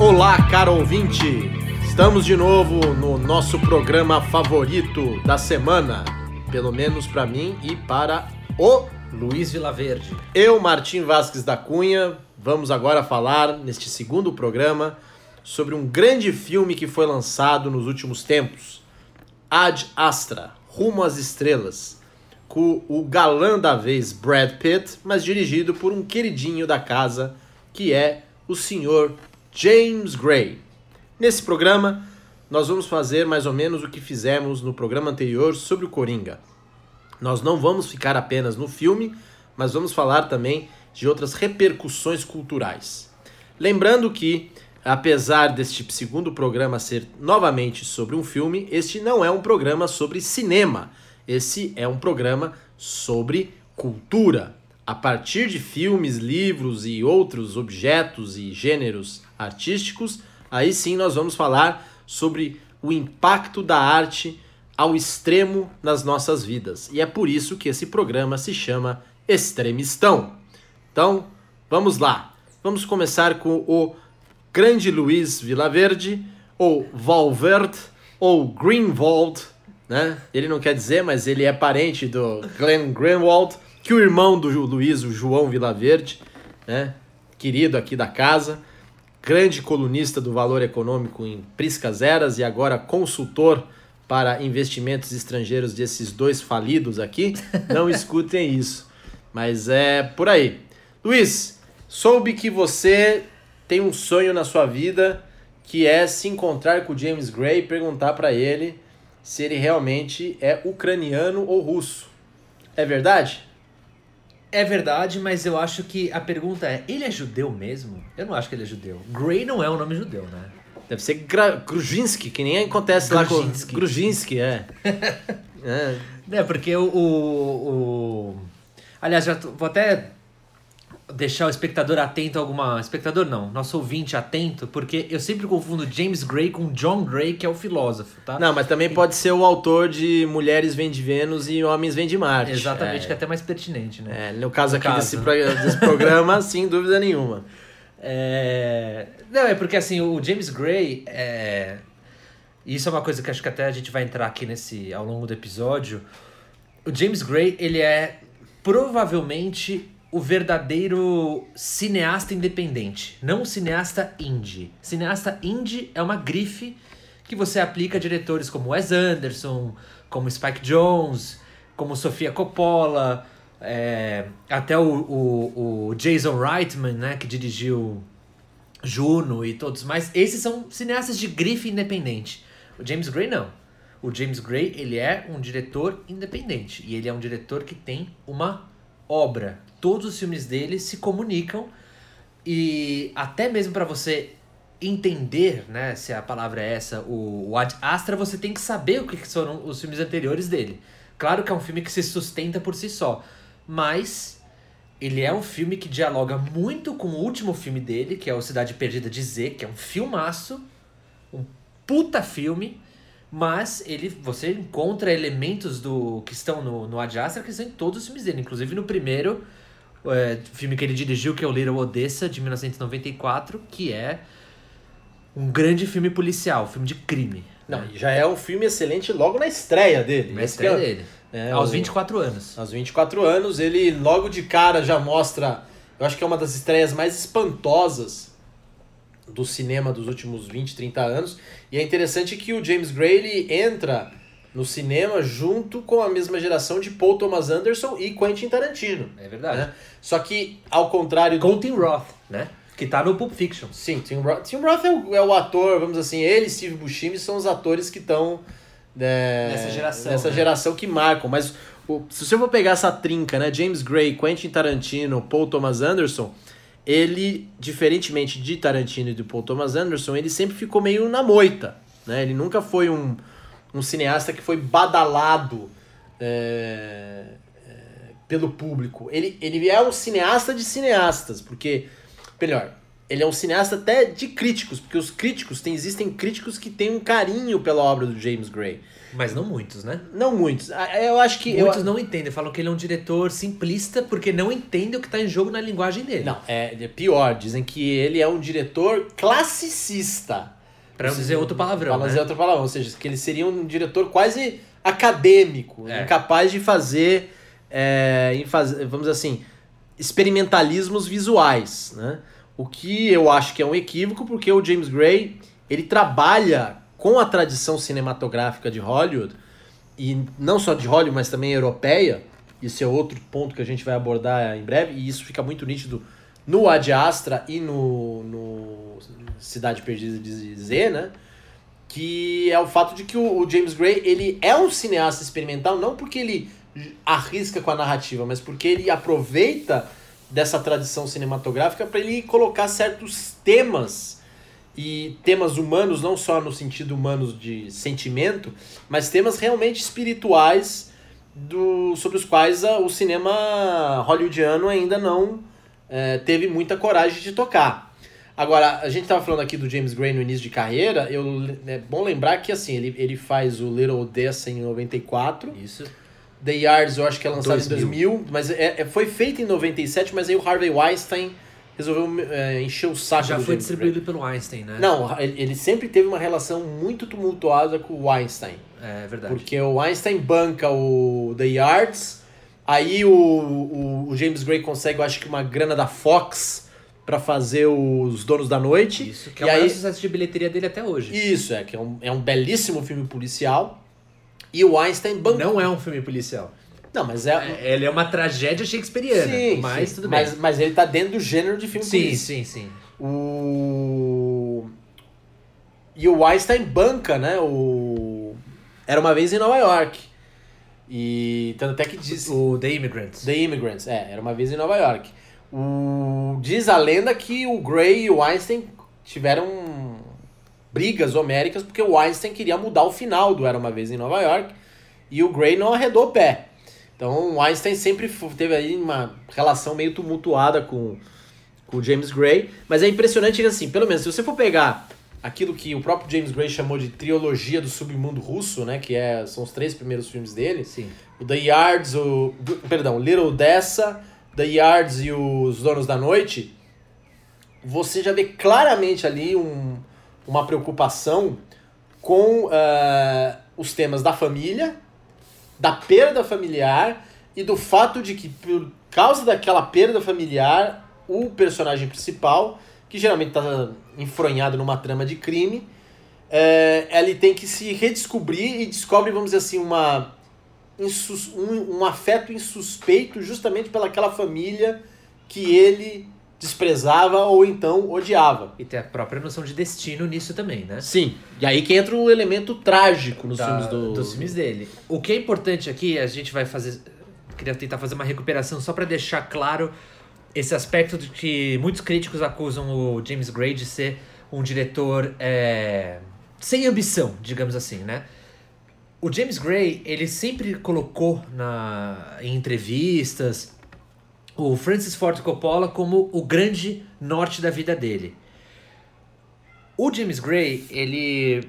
Olá, caro ouvinte! Estamos de novo no nosso programa favorito da semana, pelo menos para mim e para o Luiz Vilaverde. Eu, Martim Vasques da Cunha, vamos agora falar neste segundo programa sobre um grande filme que foi lançado nos últimos tempos, Ad Astra, Rumo às Estrelas, com o galã da vez Brad Pitt, mas dirigido por um queridinho da casa que é o senhor James Gray. Nesse programa, nós vamos fazer mais ou menos o que fizemos no programa anterior sobre o Coringa. Nós não vamos ficar apenas no filme, mas vamos falar também de outras repercussões culturais. Lembrando que, apesar deste segundo programa ser novamente sobre um filme, este não é um programa sobre cinema. Esse é um programa sobre cultura. A partir de filmes, livros e outros objetos e gêneros artísticos, aí sim nós vamos falar sobre o impacto da arte ao extremo nas nossas vidas. E é por isso que esse programa se chama Extremistão. Então, vamos lá. Vamos começar com o grande Luiz Vilaverde, ou Valverde, ou Greenwald, né? Ele não quer dizer, mas ele é parente do Glenn Greenwald, que o irmão do Luiz, o João Vilaverde, né? Querido aqui da casa, grande colunista do Valor Econômico em Priscas Eras e agora consultor para investimentos estrangeiros desses dois falidos aqui. Não escutem isso. Mas é por aí. Luiz, soube que você tem um sonho na sua vida que é se encontrar com o James Gray e perguntar para ele se ele realmente é ucraniano ou russo. É verdade? É verdade, mas eu acho que a pergunta é: ele é judeu mesmo? Eu não acho que ele é judeu. Gray não é um nome judeu, né? Deve ser Gra que nem acontece lá com. Grujinski, é. é. É, porque o. o, o... Aliás, já vou até deixar o espectador atento a alguma. Espectador não, nosso ouvinte atento, porque eu sempre confundo James Gray com John Gray, que é o filósofo, tá? Não, mas também e... pode ser o autor de Mulheres Vêm de Vênus e Homens Vêm de Marte. Exatamente, é. que é até mais pertinente, né? É, no caso no aqui caso. Desse, desse programa, sem dúvida nenhuma. É... Não, é porque assim, o James Gray é. Isso é uma coisa que acho que até a gente vai entrar aqui nesse ao longo do episódio. O James Gray, ele é provavelmente o verdadeiro cineasta independente, não o cineasta indie. Cineasta indie é uma grife que você aplica a diretores como Wes Anderson, como Spike Jones, como Sofia Coppola, é, até o, o, o, Jason Reitman, né, que dirigiu Juno e todos mais. Esses são cineastas de grife independente. O James Gray não. O James Gray, ele é um diretor independente. E ele é um diretor que tem uma obra. Todos os filmes dele se comunicam e até mesmo para você entender, né, se a palavra é essa, o, Ad Astra, você tem que saber o que foram os filmes anteriores dele. Claro que é um filme que se sustenta por si só, mas ele é um filme que dialoga muito com o último filme dele, que é o Cidade Perdida de Z, que é um filmaço, um puta filme, mas ele você encontra elementos do que estão no, no Ad Astra que estão em todos os filmes dele, inclusive no primeiro é, filme que ele dirigiu, que é o Little Odessa, de 1994, que é um grande filme policial, filme de crime. Não, né? já é um filme excelente logo na estreia dele. Na estreia é, dele. É, aos o, 24 anos. Aos 24 anos, ele logo de cara já mostra. Eu acho que é uma das estreias mais espantosas do cinema dos últimos 20, 30 anos. E é interessante que o James Gray ele entra no cinema junto com a mesma geração de Paul Thomas Anderson e Quentin Tarantino. É verdade. Né? Só que, ao contrário com do... Tim Roth, né? Que tá no Pulp Fiction. Sim, Tim Roth, Tim Roth é, o, é o ator, vamos dizer assim, ele e Steve Buscemi são os atores que estão... É, nessa geração. Nessa né? geração que marcam. Mas o, se você for pegar essa trinca, né? James Gray, Quentin Tarantino, Paul Thomas Anderson ele, diferentemente de Tarantino e do Paul Thomas Anderson, ele sempre ficou meio na moita. Né? Ele nunca foi um, um cineasta que foi badalado é, é, pelo público. Ele, ele é um cineasta de cineastas, porque, melhor, ele é um cineasta até de críticos, porque os críticos, tem, existem críticos que têm um carinho pela obra do James Gray. Mas não muitos, né? Não muitos. Ah, Eu acho que. Muitos eu... não entendem. Falam que ele é um diretor simplista porque não entende o que tá em jogo na linguagem dele. Não, é, é pior. Dizem que ele é um diretor classicista. Pra não dizer outro palavrão, Pra né? dizer outro palavrão. Ou seja, que ele seria um diretor quase acadêmico, É. incapaz de fazer, é, em faz- vamos dizer assim, experimentalismos visuais, né? O que eu acho que é um equívoco, porque o James Gray, ele trabalha com a tradição cinematográfica de Hollywood, e não só de Hollywood, mas também europeia, isso é outro ponto que a gente vai abordar em breve, e isso fica muito nítido no Ad Astra e no, no Cidade Perdida de Z, né? Que é o fato de que o, o James Gray, ele é um cineasta experimental, não porque ele arrisca com a narrativa, mas porque ele aproveita dessa tradição cinematográfica para ele colocar certos temas e temas humanos, não só no sentido humanos de sentimento, mas temas realmente espirituais do, sobre os quais a- o cinema hollywoodiano ainda não eh, teve muita coragem de tocar. Agora, a gente estava falando aqui do James Gray no início de carreira, eu, é bom lembrar que assim, ele, ele faz o Little Odessa em 94, Isso. The Yards eu acho que é lançado 2000. em 2000, mas é, é- foi feito em 97, mas aí o Harvey Weinstein resolveu é, encher o saco Já foi distribuído pelo Einstein, né? Não, ele sempre teve uma relação muito tumultuosa com o Weinstein. É verdade. Porque o Einstein banca o The Yards, aí o, o, o James Gray consegue, eu acho que uma grana da Fox pra fazer os Donos da Noite. Isso, que é o maior aí, sucesso de bilheteria dele até hoje. Isso, é, que é um, é um belíssimo filme policial. E o Einstein banca. Não é um filme policial. Não, mas é. É, Ele é uma tragédia shakespeariana. Sim, mas sim. tudo bem. Mas, mas ele tá dentro do gênero de filme sim, sim, sim. O... E o Einstein banca, né? O... Era uma vez em Nova York. E tanto até que diz. O The Immigrants. The Immigrants, é, era uma vez em Nova York. O... Diz a lenda que o Gray e o Einstein tiveram brigas homéricas porque o Einstein queria mudar o final do Era uma vez em Nova York e o Gray não arredou o pé. Então o Einstein sempre teve aí uma relação meio tumultuada com, com o James Gray, mas é impressionante que assim, pelo menos se você for pegar aquilo que o próprio James Gray chamou de trilogia do submundo russo, né, que é, são os três primeiros filmes dele, Sim. o The Yards, o. Perdão, Little Odessa, The Yards e os Donos da Noite, você já vê claramente ali um, uma preocupação com ah, os temas da família, da perda familiar e do fato de que, por causa daquela perda familiar, o personagem principal, que geralmente está enfronhado numa trama de crime, é, ele tem que se redescobrir e descobre, vamos dizer assim, uma, um, um afeto insuspeito justamente pelaquela família que ele desprezava ou então odiava. E tem a própria noção de destino nisso também, né? Sim, e aí que entra o elemento trágico nos Da- filmes do... dos filmes dele. O que é importante aqui, a gente vai fazer. Queria tentar fazer uma recuperação só pra deixar claro esse aspecto de que muitos críticos acusam o James Gray de ser um diretor é, sem ambição, digamos assim, né? O James Gray, ele sempre colocou na, em entrevistas o Francis Ford Coppola como o grande norte da vida dele. O James Gray, ele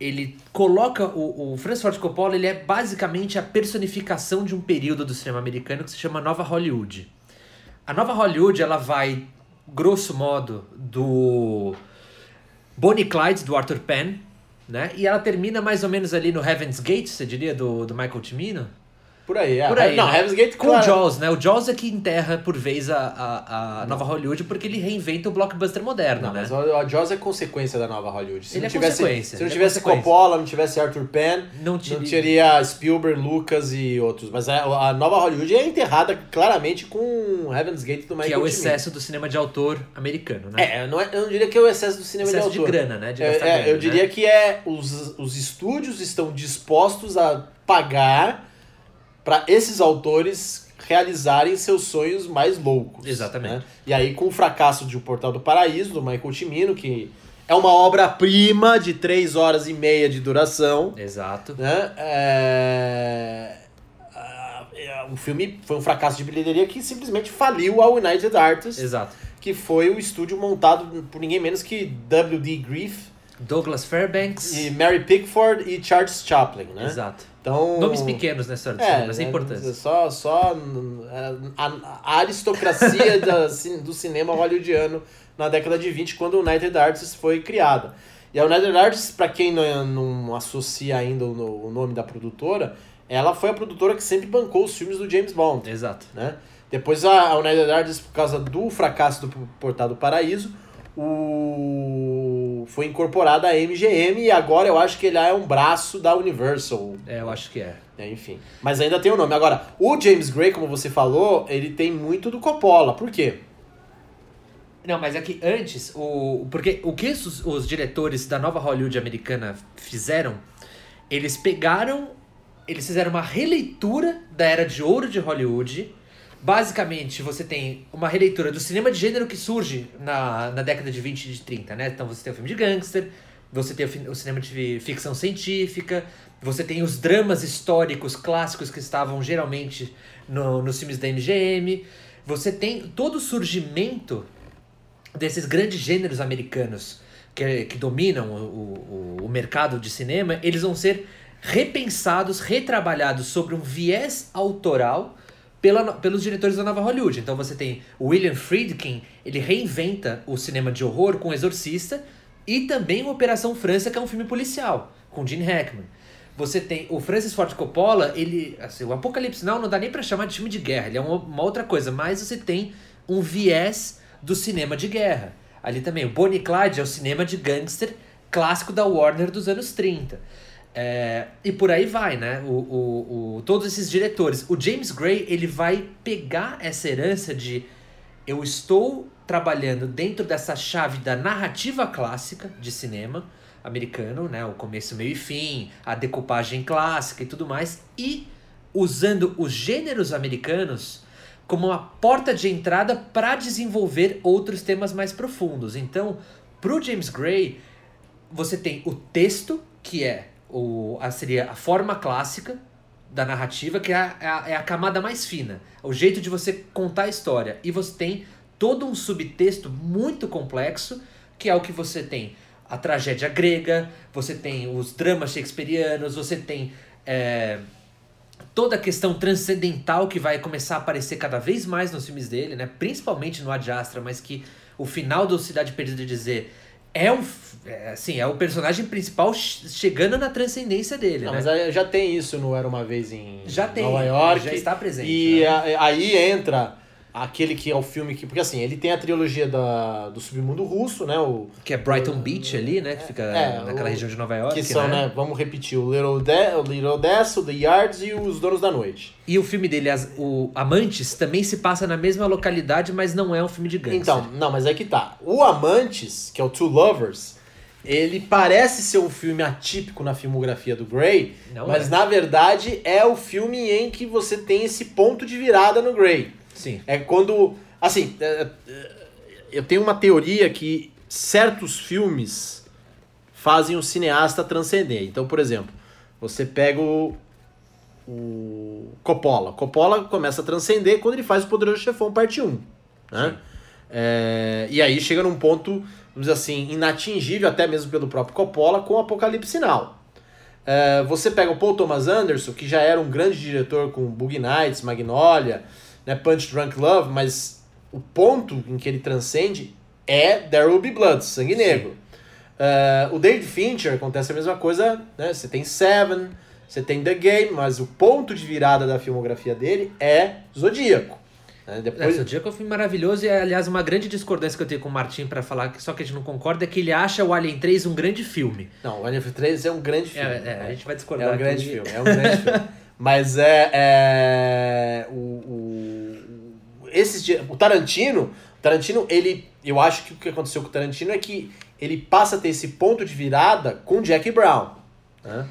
ele coloca o, o Francis Ford Coppola, ele é basicamente a personificação de um período do cinema americano que se chama Nova Hollywood. A Nova Hollywood, ela vai grosso modo do Bonnie Clyde do Arthur Penn, né? E ela termina mais ou menos ali no Heaven's Gate, você diria, do, do Michael Cimino. Por aí, é. Por aí, Não, né? Heaven's Gate, Com claro. o Jaws, né? O Jaws é que enterra por vez a, a, a nova Hollywood porque ele reinventa o blockbuster moderno, Não, né? mas o, o Jaws é consequência da nova Hollywood. Se Ele não é tivesse, consequência, se não é tivesse consequência. Coppola, não tivesse Arthur Penn, Não não teria- Spielberg, Lucas e outros. Mas a, a nova Hollywood é enterrada claramente com Heaven's Gate do Michael Que é o excesso do cinema de autor americano, né? É, não é, eu não diria que é o excesso do cinema excesso de de, autor. grana, né? De É, é, grana, eu né? diria que é os, os estúdios estão dispostos a pagar para esses autores realizarem seus sonhos mais loucos. Exatamente. né? E aí, com o fracasso de O Portal do Paraíso, do Michael Cimino, que é uma obra-prima de três horas e meia de duração, Exato. né? É... é, O filme foi um fracasso de bilheteria que simplesmente faliu a United Artists, Exato. que foi o estúdio montado por ninguém menos que W.D. Griffith, Douglas Fairbanks. E Mary Pickford e Charles Chaplin, né? Exato. Então, Nomes pequenos nessa história do é, cinema, sem né, importância. Só, só a, a aristocracia da, do cinema hollywoodiano na década de 20, quando o United Artists foi criada. E a United Artists, para quem não, não associa ainda o, o nome da produtora, ela foi a produtora que sempre bancou os filmes do James Bond. Exato. Né? Depois a United Artists, por causa do fracasso do Portal do Paraíso, o... foi incorporada a MGM e agora eu acho que ele é um braço da Universal. É, eu acho que é. é. Enfim. Mas ainda tem o nome. Agora, o James Gray, como você falou, ele tem muito do Coppola. Por quê? Não, mas é que antes, o, porque o que os, os diretores da nova Hollywood americana fizeram, eles pegaram, eles fizeram uma releitura da era de ouro de Hollywood. Basicamente, você tem uma releitura do cinema de gênero que surge na, na década de 20 e de 30, né? Então você tem o filme de gangster, você tem o, o cinema de ficção científica, você tem os dramas históricos clássicos que estavam geralmente no, nos filmes da MGM. Você tem todo o surgimento desses grandes gêneros americanos que, que dominam o, o, o mercado de cinema, eles vão ser repensados, retrabalhados sobre um viés autoral pela, pelos diretores da nova Hollywood. Então você tem William Friedkin, ele reinventa o cinema de horror com Exorcista e também Operação França, que é um filme policial, com Gene Hackman. Você tem o Francis Ford Coppola, ele, assim, o Apocalipse Now não dá nem para chamar de filme de guerra, ele é uma, uma outra coisa, mas você tem um viés do cinema de guerra. Ali também, o Bonnie Clyde é o cinema de gangster clássico da Warner dos anos 30. É, e por aí vai, né? O, o, o, todos esses diretores. O James Gray, ele vai pegar essa herança de eu estou trabalhando dentro dessa chave da narrativa clássica de cinema americano, né? O começo, meio e fim, a decupagem clássica e tudo mais, e usando os gêneros americanos como uma porta de entrada para desenvolver outros temas mais profundos. Então, para o James Gray, você tem o texto, que é o, a, seria a forma clássica da narrativa, que é a, é a, é a camada mais fina, o jeito de você contar a história. E você tem todo um subtexto muito complexo, que é o que você tem a tragédia grega, você tem os dramas shakespearianos, você tem é, toda a questão transcendental que vai começar a aparecer cada vez mais nos filmes dele, né? Principalmente no Ad Astra, mas que o final do Cidade Perdida dizer é um é, assim, é o personagem principal chegando na transcendência dele, Não, né? Mas já tem isso no Era uma vez em já tem, Nova York. Já está presente. E né? aí entra aquele que é o filme que. Porque assim, ele tem a trilogia da, do submundo russo, né? O, que é Brighton Beach ali, né? Que fica é, naquela o, região de Nova York. Que são, né? né? Vamos repetir, o Little, De o Little Death, o The Yards e os Donos da Noite. E o filme dele, as, o Amantes, também se passa na mesma localidade, mas não é um filme de gangster. Então, não, mas é que tá. O Amantes, que é o Two Lovers, ele parece ser um filme atípico na filmografia do Grey, Não mas é. na verdade é o filme em que você tem esse ponto de virada no Grey. Sim. É quando. Assim, é, é, eu tenho uma teoria que certos filmes fazem o cineasta transcender. Então, por exemplo, você pega o, o Coppola. Coppola começa a transcender quando ele faz o Poderoso Chefão parte 1. Né? É, e aí chega num ponto, vamos dizer assim, inatingível até mesmo pelo próprio Coppola com o Apocalipse Sinal. É, você pega o Paul Thomas Anderson, que já era um grande diretor com Boogie Nights, Magnolia, né, Punch Drunk Love, mas o ponto em que ele transcende é There Will Be Blood, Sangue Negro. É, o David Fincher acontece a mesma coisa, né? Você tem Seven, você tem The Game, mas o ponto de virada da filmografia dele é Zodíaco. Né? É, Depois, Zodíaco é um filme maravilhoso e, aliás, uma grande discordância que eu tenho com o Martin para falar, que só que a gente não concorda, é que ele acha o Alien 3 um grande filme. Não, o Alien 3 é um grande É, filme. é, a gente vai É discordar um grande filme, é um grande filme. Mas é. é o, o, esses, di- o Tarantino, o Tarantino, ele. Eu acho que o que aconteceu com o Tarantino é que ele passa a ter esse ponto de virada com Jack Brown. Né?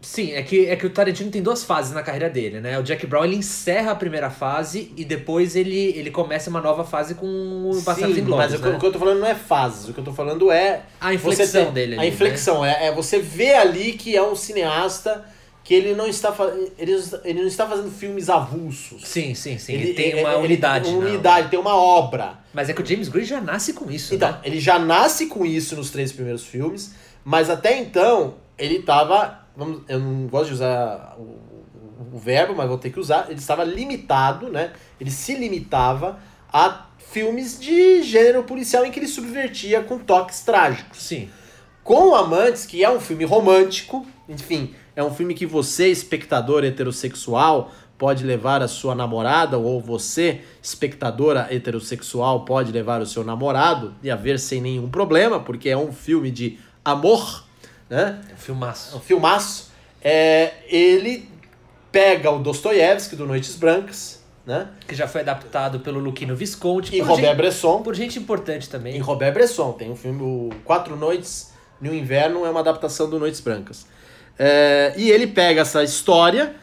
Sim, é que, é que o Tarantino tem duas fases na carreira dele, né? O Jack Brown ele encerra a primeira fase e depois ele, ele começa uma nova fase com o Bastardos Inglórios, mas o que- né? o que eu tô falando não é fases, o que eu tô falando é. A inflexão dele A ali, inflexão, é, é você ver ali que é um cineasta que ele não está, ele, ele não está fazendo filmes avulsos. Sim, sim, sim. Ele Ele, tem ele- uma ele unidade. Tem uma não. unidade, tem uma obra. Mas é que o James Gray já nasce com isso, Então, né? ele já nasce com isso nos três primeiros filmes, mas até então ele estava. Vamos, eu não gosto de usar o, o- o verbo, mas vou ter que usar. Ele estava limitado, né? Ele se limitava a filmes de gênero policial em que ele subvertia com toques trágicos. Sim. Com Amantes, que é um filme romântico, enfim, é um filme que você, espectador heterossexual, pode levar a sua namorada, ou você, espectadora heterossexual, pode levar o seu namorado e a ver sem nenhum problema, porque é um filme de amor, né? É um É filmaço. um filmaço. É, ele pega o Dostoiévski do Noites Brancas, né? Que já foi adaptado pelo Luquino Visconti. E Robert gente- Bresson. Por gente importante também. Robert Bresson. Tem um filme, o Quatro Noites no Inverno, é uma adaptação do Noites Brancas. É, e ele pega essa história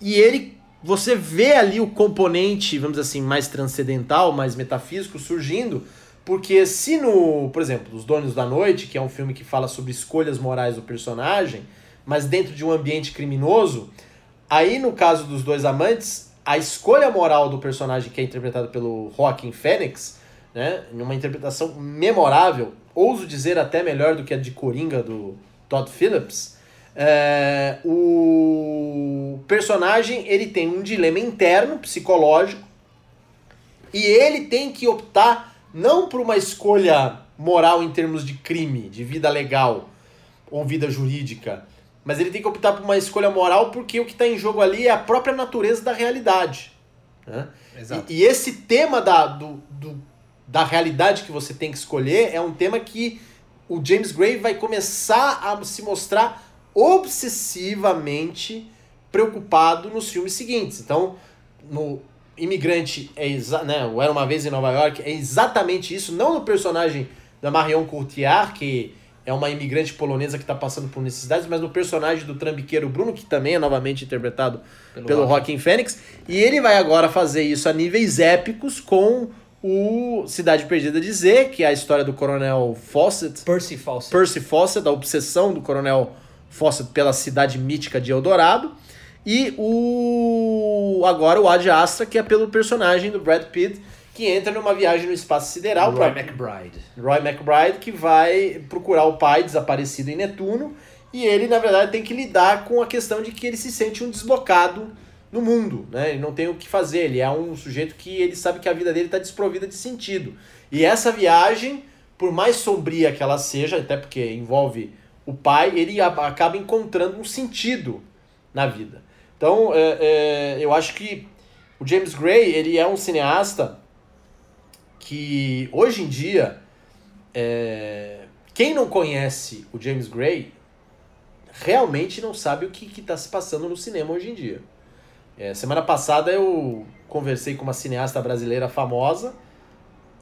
e ele. Você vê ali o componente, vamos dizer assim, mais transcendental, mais metafísico surgindo, porque se no, por exemplo, Os Donos da Noite, que é um filme que fala sobre escolhas morais do personagem, mas dentro de um ambiente criminoso, aí no caso dos dois amantes, a escolha moral do personagem que é interpretado pelo Joaquin Phoenix, né, numa interpretação memorável, ouso dizer até melhor do que a de Coringa do Todd Phillips, é, o personagem ele tem um dilema interno, psicológico, e ele tem que optar não por uma escolha moral em termos de crime, de vida legal ou vida jurídica, mas ele tem que optar por uma escolha moral porque o que está em jogo ali é a própria natureza da realidade. Né? E, e esse tema da, do, do- da realidade que você tem que escolher é um tema que o James Gray vai começar a se mostrar obsessivamente preocupado nos filmes seguintes. Então, no Imigrante, é né, o Era Uma Vez em Nova York, é exatamente isso, não no personagem da Marion Cotillard, que é uma imigrante polonesa que está passando por necessidades, mas no personagem do trambiqueiro Bruno, que também é novamente interpretado Pelo. Joaquin Phoenix, e ele vai agora fazer isso a níveis épicos com o Cidade Perdida de Z, que é a história do Coronel Fawcett, Percy Fawcett. Percy Fawcett, da obsessão do Coronel Fawcett pela cidade mítica de Eldorado, e o agora o Ad Astra, que é pelo personagem do Brad Pitt, que entra numa viagem no espaço sideral Roy pra- McBride. Roy McBride, que vai procurar o pai desaparecido em Netuno, e ele, na verdade, tem que lidar com a questão de que ele se sente um deslocado no mundo, né? Ele não tem o que fazer, ele é um sujeito que ele sabe que a vida dele está desprovida de sentido. E essa viagem, por mais sombria que ela seja, até porque envolve o pai, ele acaba encontrando um sentido na vida. Então, é, é, eu acho que o James Gray, ele é um cineasta que hoje em dia é, quem não conhece o James Gray realmente não sabe o que está se passando no cinema hoje em dia. É, semana passada eu conversei com uma cineasta brasileira famosa.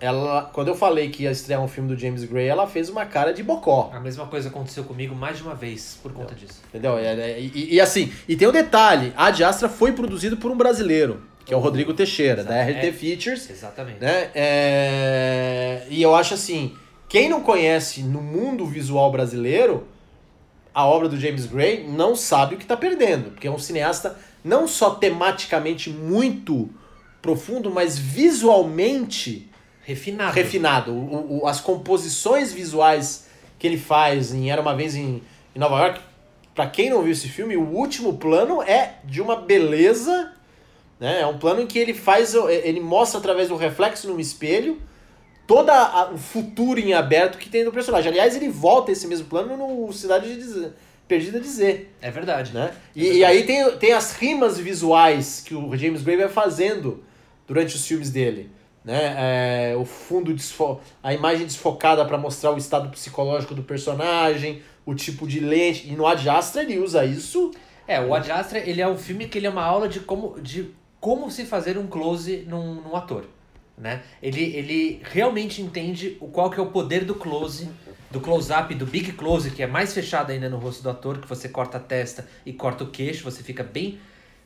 Ela, quando eu falei que ia estrear um filme do James Gray, ela fez uma cara de bocó. A mesma coisa aconteceu comigo mais de uma vez por conta disso. Entendeu? E, e- e assim, e tem um detalhe: a Astra foi produzido por um brasileiro, que é o Rodrigo Teixeira, da. RT É. Features. Exatamente. né? É, E eu acho assim, quem não conhece no mundo visual brasileiro a obra do James Gray não sabe o que está perdendo, porque é um cineasta não só tematicamente muito profundo, mas visualmente Refinado. refinado. O, o- as composições visuais que ele faz em Era uma vez em, em Nova York, para quem não viu esse filme, o último plano é de uma beleza, né? É um plano em que ele faz, ele mostra através do reflexo num espelho toda a- o futuro em aberto que tem do personagem. Aliás, ele volta esse mesmo plano no Cidade de Perdida de Z É verdade. né? E, e aí tem, tem as rimas visuais que o James Gray vai fazendo durante os filmes dele. Né? É, o fundo, desfo a imagem desfocada para mostrar o estado psicológico do personagem, o tipo de lente. E no Ad Astra ele usa isso. É, o Ad Astra, ele é um filme que ele é uma aula de como, de como se fazer um close num, num ator, né? Ele, ele realmente entende o qual que é o poder do close, do close-up, do big close, que é mais fechado ainda no rosto do ator, que você corta a testa e corta o queixo, você fica bem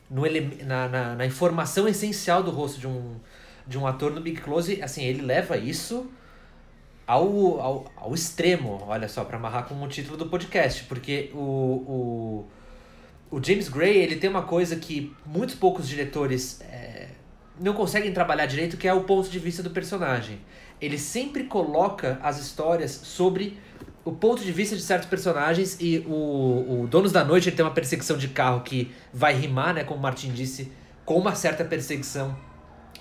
no ele, na, na, na informação essencial do rosto de um, de um ator no big close. Assim, ele leva isso ao, ao, ao extremo, olha só, para amarrar com o título do podcast, porque o, o o James Gray, ele tem uma coisa que muitos poucos diretores é, não conseguem trabalhar direito, que é o ponto de vista do personagem. Ele sempre coloca as histórias sobre o ponto de vista de certos personagens e o, o Donos da Noite ele tem uma perseguição de carro que vai rimar, né, como o Martin disse, com uma certa perseguição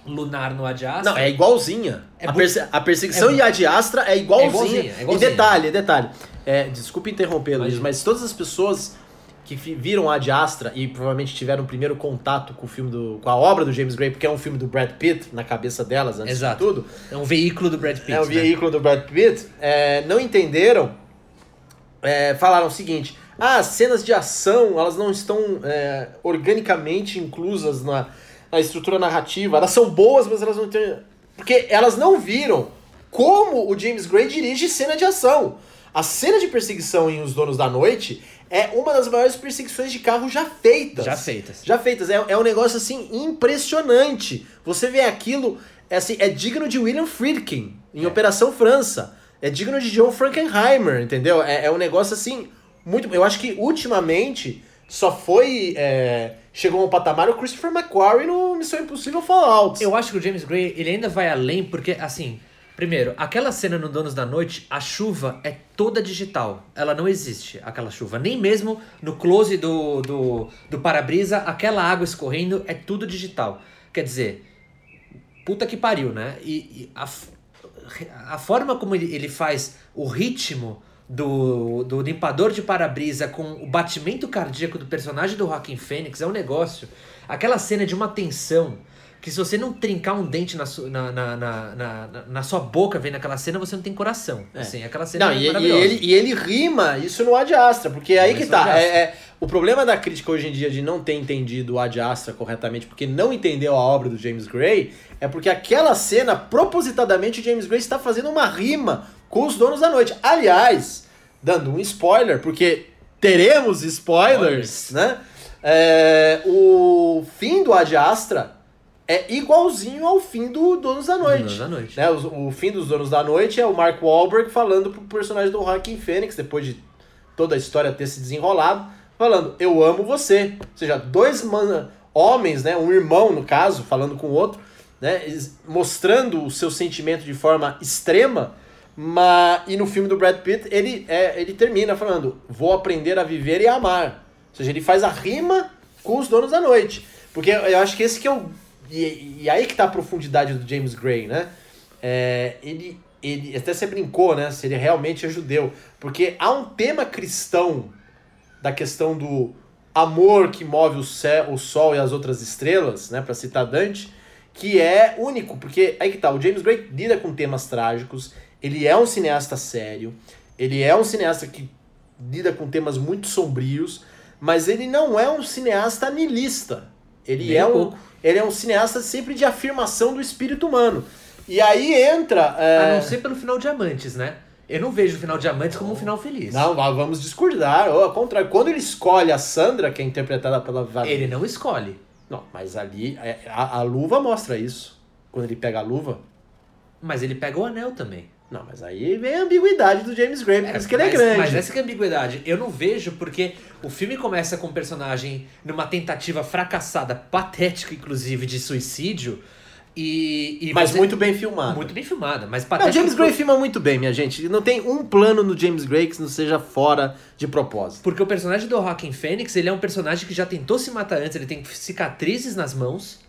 lunar no Ad Astra. Não, é igualzinha. É a, perse- a perseguição é em Ad Astra é igualzinha. É igualzinha, é E igualzinha. detalhe, detalhe. É, desculpa interromper, Luiz, mas todas as pessoas que viram Ad Astra e provavelmente tiveram o primeiro contato com o filme do, com a obra do James Gray, porque é um filme do Brad Pitt na cabeça delas antes Exato. de tudo, É um veículo do Brad Pitt. é o né? veículo do Brad Pitt, é, não entenderam, é, falaram o seguinte: ah, as cenas de ação elas não estão é, organicamente inclusas na, na estrutura narrativa. Elas são boas, mas elas não têm. Porque elas não viram como o James Gray dirige cena de ação. A cena de perseguição em Os Donos da Noite é uma das maiores perseguições de carro já feitas. Já feitas. Já feitas. É, é um negócio assim impressionante. Você vê aquilo, é, assim, é digno de William Friedkin em É. Operação França. É digno de John Frankenheimer, entendeu? É, é um negócio assim muito. Eu acho que ultimamente só foi. é, chegou ao patamar o Christopher McQuarrie no Missão Impossível Fallout. Eu acho que o James Gray, ele ainda vai além, porque, assim, primeiro, aquela cena no Donos da Noite, a chuva é toda digital. Ela não existe, aquela chuva. Nem mesmo no close do, do, do para-brisa, aquela água escorrendo é tudo digital. Quer dizer, puta que pariu, né? E, e a, a forma como ele, ele faz o ritmo do, do limpador de para-brisa com o batimento cardíaco do personagem do Joaquin Phoenix é um negócio. Aquela cena é de uma tensão que se você não trincar um dente na, na, na, na, na, sua boca vendo aquela cena, você não tem coração. Assim, aquela cena Não, é e, e maravilhosa. ele, e ele rima isso no Ad Astra, porque é aí que tá. É, é- o problema da crítica hoje em dia de não ter entendido o Ad Astra corretamente, porque não entendeu a obra do James Gray, é porque aquela cena, propositadamente, o James Gray está fazendo uma rima com os donos da noite. Aliás, dando um spoiler, porque teremos spoilers, Spoilers. né? É, o fim do Ad Astra é igualzinho ao fim do Donos da Noite. Donos da Noite. Né, os- o, fim dos Donos da Noite é o Mark Wahlberg falando pro personagem do Joaquin Phoenix, depois de toda a história ter se desenrolado, falando, eu amo você. Ou seja, dois man- homens, né, um irmão no caso, falando com o outro, né, mostrando o seu sentimento de forma extrema, mas, e no filme do Brad Pitt, ele, é, ele termina falando, vou aprender a viver e a amar. Ou seja, ele faz a rima com os Donos da Noite. Porque eu acho que esse que é o... E, e aí que tá a profundidade do James Gray, né? É, ele, ele até você brincou, né? Se ele realmente é judeu. Porque há um tema cristão da questão do amor que move o, céu, o sol e as outras estrelas, né? Pra citar Dante, que é único. Porque aí que tá, o James Gray lida com temas trágicos, ele é um cineasta sério, ele é um cineasta que lida com temas muito sombrios, mas ele não é um cineasta nilista. Ele é um pouco. ele é um cineasta sempre de afirmação do espírito humano. E aí entra. é, A não ser pelo final Diamantes, né? Eu não vejo o final Diamantes como um final feliz. Não, va- vamos discordar. Ou, ao contrário, quando ele escolhe a Sandra, que é interpretada pela Ele não escolhe. Não, mas ali é, a, a luva mostra isso. Quando ele pega a luva. Mas ele pega o anel também. Não, mas aí vem a ambiguidade do James Gray, por isso que ele é mas, grande. Mas essa que é a ambiguidade. Eu não vejo porque o filme começa com um personagem numa tentativa fracassada, patética, inclusive, de suicídio. E. e Mas muito bem filmado. Muito bem filmada, mas Não, o patética. James Gray filma muito bem, minha gente. Não tem um plano no James Gray que não seja fora de propósito. Porque o personagem do Joaquin Phoenix, ele é um personagem que já tentou se matar antes, ele tem cicatrizes nas mãos.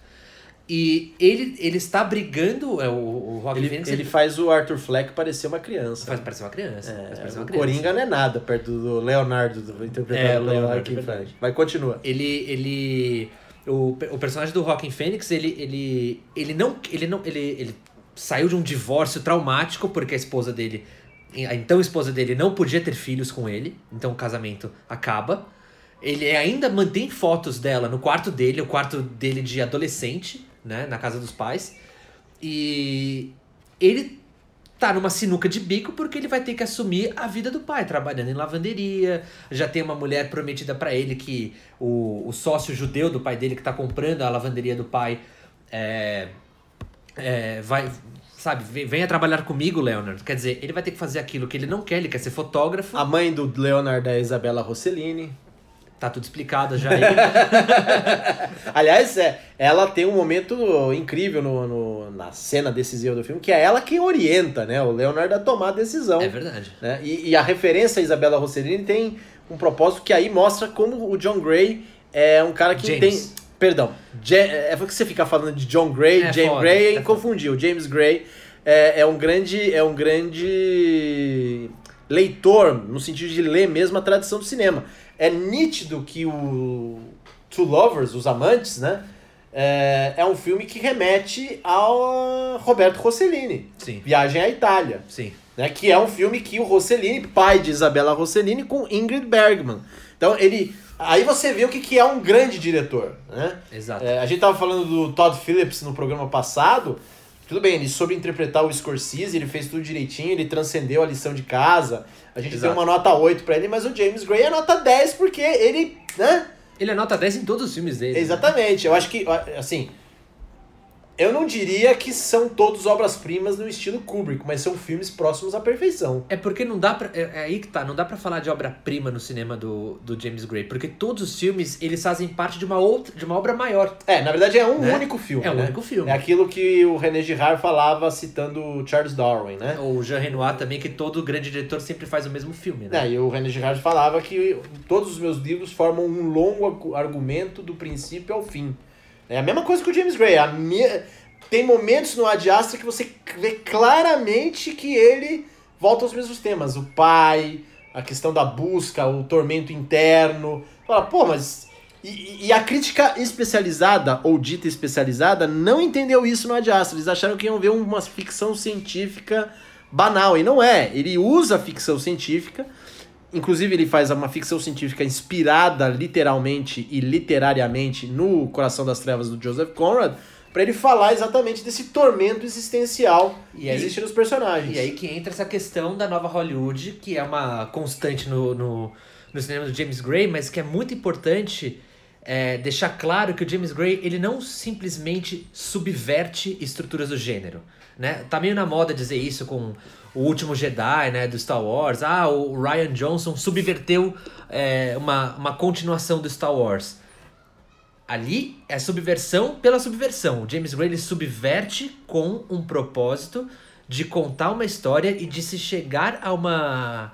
E ele, ele está brigando. É, o, o Joaquin Ele, Phoenix ele faz o Arthur Fleck parecer uma criança. faz parecer uma criança. É, parecer uma o criança. Coringa não é nada perto do Leonardo, do interpretado É, Leonardo, verdade. Phoenix. Vai, continua. Ele. ele o, o personagem do Joaquin Phoenix, ele, ele, ele não. Ele não. Ele, ele saiu de um divórcio traumático, porque a esposa dele. A então esposa dele não podia ter filhos com ele. Então o casamento acaba. Ele ainda mantém fotos dela no quarto dele, o quarto dele de adolescente, né? Na casa dos pais. E ele tá numa sinuca de bico porque ele vai ter que assumir a vida do pai, trabalhando em lavanderia. Já tem uma mulher prometida pra ele que o, o sócio judeu do pai dele que tá comprando a lavanderia do pai é, é, vai, sabe, venha trabalhar comigo, Leonard. Quer dizer, ele vai ter que fazer aquilo que ele não quer, ele quer ser fotógrafo. A mãe do Leonard é a Isabela Rossellini. Tá tudo explicado já aí. Aliás, é, ela tem um momento incrível no, no- na cena decisiva do filme, que é ela quem orienta, né? O Leonardo a tomar a decisão. é verdade. né? E, e a referência a Isabella Rossellini tem um propósito que aí mostra como o John Gray é um cara que James. tem. Perdão, Ja- é porque você fica falando de John Gray, É James foda, Gray é e foda. confundiu. O James Gray é, é um grande. É um grande leitor, no sentido de ler mesmo a tradição do cinema. É nítido que o Two Lovers, os amantes, né? É, é um filme que remete ao Roberto Rossellini. Sim, Viagem à Itália sim. né, que é um filme que o Rossellini, pai de Isabella Rossellini, com Ingrid Bergman. Então ele, aí você vê o que, que é um grande diretor, né? Exato. É, a gente tava falando do Todd Phillips no programa passado. Tudo bem, ele soube interpretar o Scorsese, ele fez tudo direitinho, ele transcendeu a lição de casa. A gente Exato. deu uma nota 8 pra ele, mas o James Gray é nota 10 porque ele, né? Ele é nota 10 em todos os filmes dele. né? Exatamente. Eu acho que, assim, eu não diria que são todos obras-primas no estilo Kubrick, mas são filmes próximos à perfeição. É porque não dá pra. É, é aí que tá, não dá pra falar de obra-prima no cinema do, do James Gray, porque todos os filmes eles fazem parte de uma outra, de uma obra maior. É, na verdade é um Né? único filme. É um né? único filme. É aquilo que o René Girard falava citando Charles Darwin, né? O Jean Renoir também, que todo grande diretor sempre faz o mesmo filme, né? É, e o René Girard falava que todos os meus livros formam um longo argu- argumento do princípio ao fim. É a mesma coisa que o James Gray. Me- Tem momentos no Ad Astra que você vê claramente que ele volta aos mesmos temas. O pai, a questão da busca, o tormento interno. Fala, pô, mas... E, e a crítica especializada, ou dita especializada, não entendeu isso no Ad Astra. Eles acharam que iam ver uma ficção científica banal. E não é. Ele usa a ficção científica Inclusive, ele faz uma ficção científica inspirada literalmente e literariamente no Coração das Trevas do Joseph Conrad, para ele falar exatamente desse tormento existencial E que aí- existe nos personagens. E aí que entra essa questão da nova Hollywood, que é uma constante no, no, no cinema do James Gray, mas que é muito importante é, deixar claro que o James Gray ele não simplesmente subverte estruturas do gênero. Né? Tá meio na moda dizer isso com o último Jedi, né, do Star Wars. Ah, o Ryan Johnson subverteu é, uma, uma continuação do Star Wars. Ali é subversão pela subversão. O James Gray ele subverte com um propósito de contar uma história e de se chegar a uma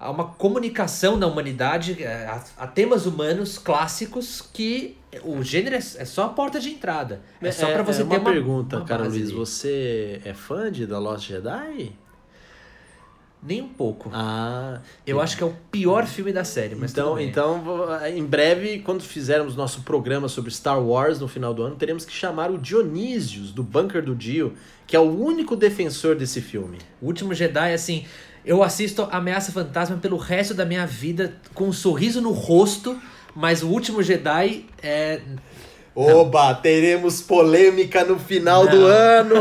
a uma comunicação na humanidade, eh, a, a temas humanos clássicos que o gênero é, é só a porta de entrada. É, só para você uma ter uma pergunta, uma cara Luiz. Você é fã de The Lost Jedi? Nem um pouco. Ah, Eu acho que é o pior filme da série, mas então, então, vou- em breve, quando fizermos nosso programa sobre Star Wars no final do ano, teremos que chamar o Dionísios, do Bunker do Dio, que é o único defensor desse filme. O Último Jedi, assim, eu assisto Ameaça Fantasma pelo resto da minha vida com um sorriso no rosto, mas o Último Jedi é. Oba, teremos polêmica no final do Não. ano.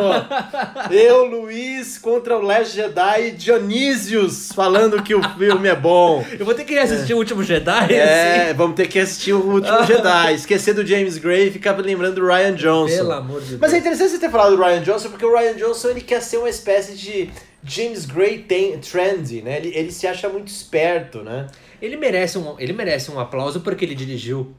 Eu, Luiz, contra o Last Jedi e Dionísios falando que o filme é bom. Eu vou ter que assistir o Último Jedi, É, assim. vamos ter que assistir o último Jedi. Esquecer do James Gray e ficar lembrando do Ryan Johnson. Pelo amor de Deus. Mas é interessante você ter falado do Ryan Johnson, porque o Ryan Johnson ele quer ser uma espécie de James Gray tem, trendy, né? Ele, ele se acha muito esperto, né? Ele merece, um, ele merece um aplauso porque ele dirigiu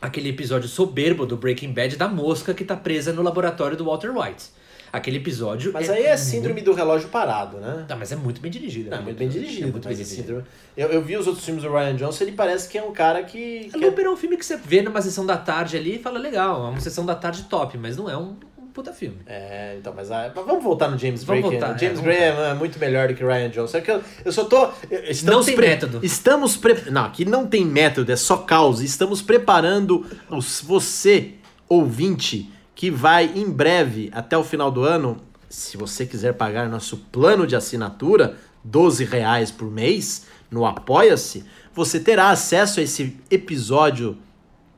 aquele episódio soberbo do Breaking Bad da mosca que tá presa no laboratório do Walter White. Aquele episódio. Mas aí é síndrome do relógio parado, né? Tá, mas é muito bem dirigido. Não, é é muito bem é dirigido. muito bem dirigido. Eu, eu vi os outros filmes do Ryan Johnson, ele parece que é um cara que. que é- Looper é um filme que você vê numa sessão da tarde ali e fala, legal, é uma sessão da tarde top, mas não é um puta filme. É, então, mas, ah, mas vamos voltar no James Gray. Vamos que voltar, o James é, Gray é, é muito melhor do que o Ryan Johnson. É que eu, eu só tô. Estamos Não tem método. Estamos pre... Não, aqui não tem método, é só causa. Estamos preparando os, você, ouvinte, que vai em breve, até o final do ano, se você quiser pagar nosso plano de assinatura, 12 reais por mês, no Apoia-se, você terá acesso a esse episódio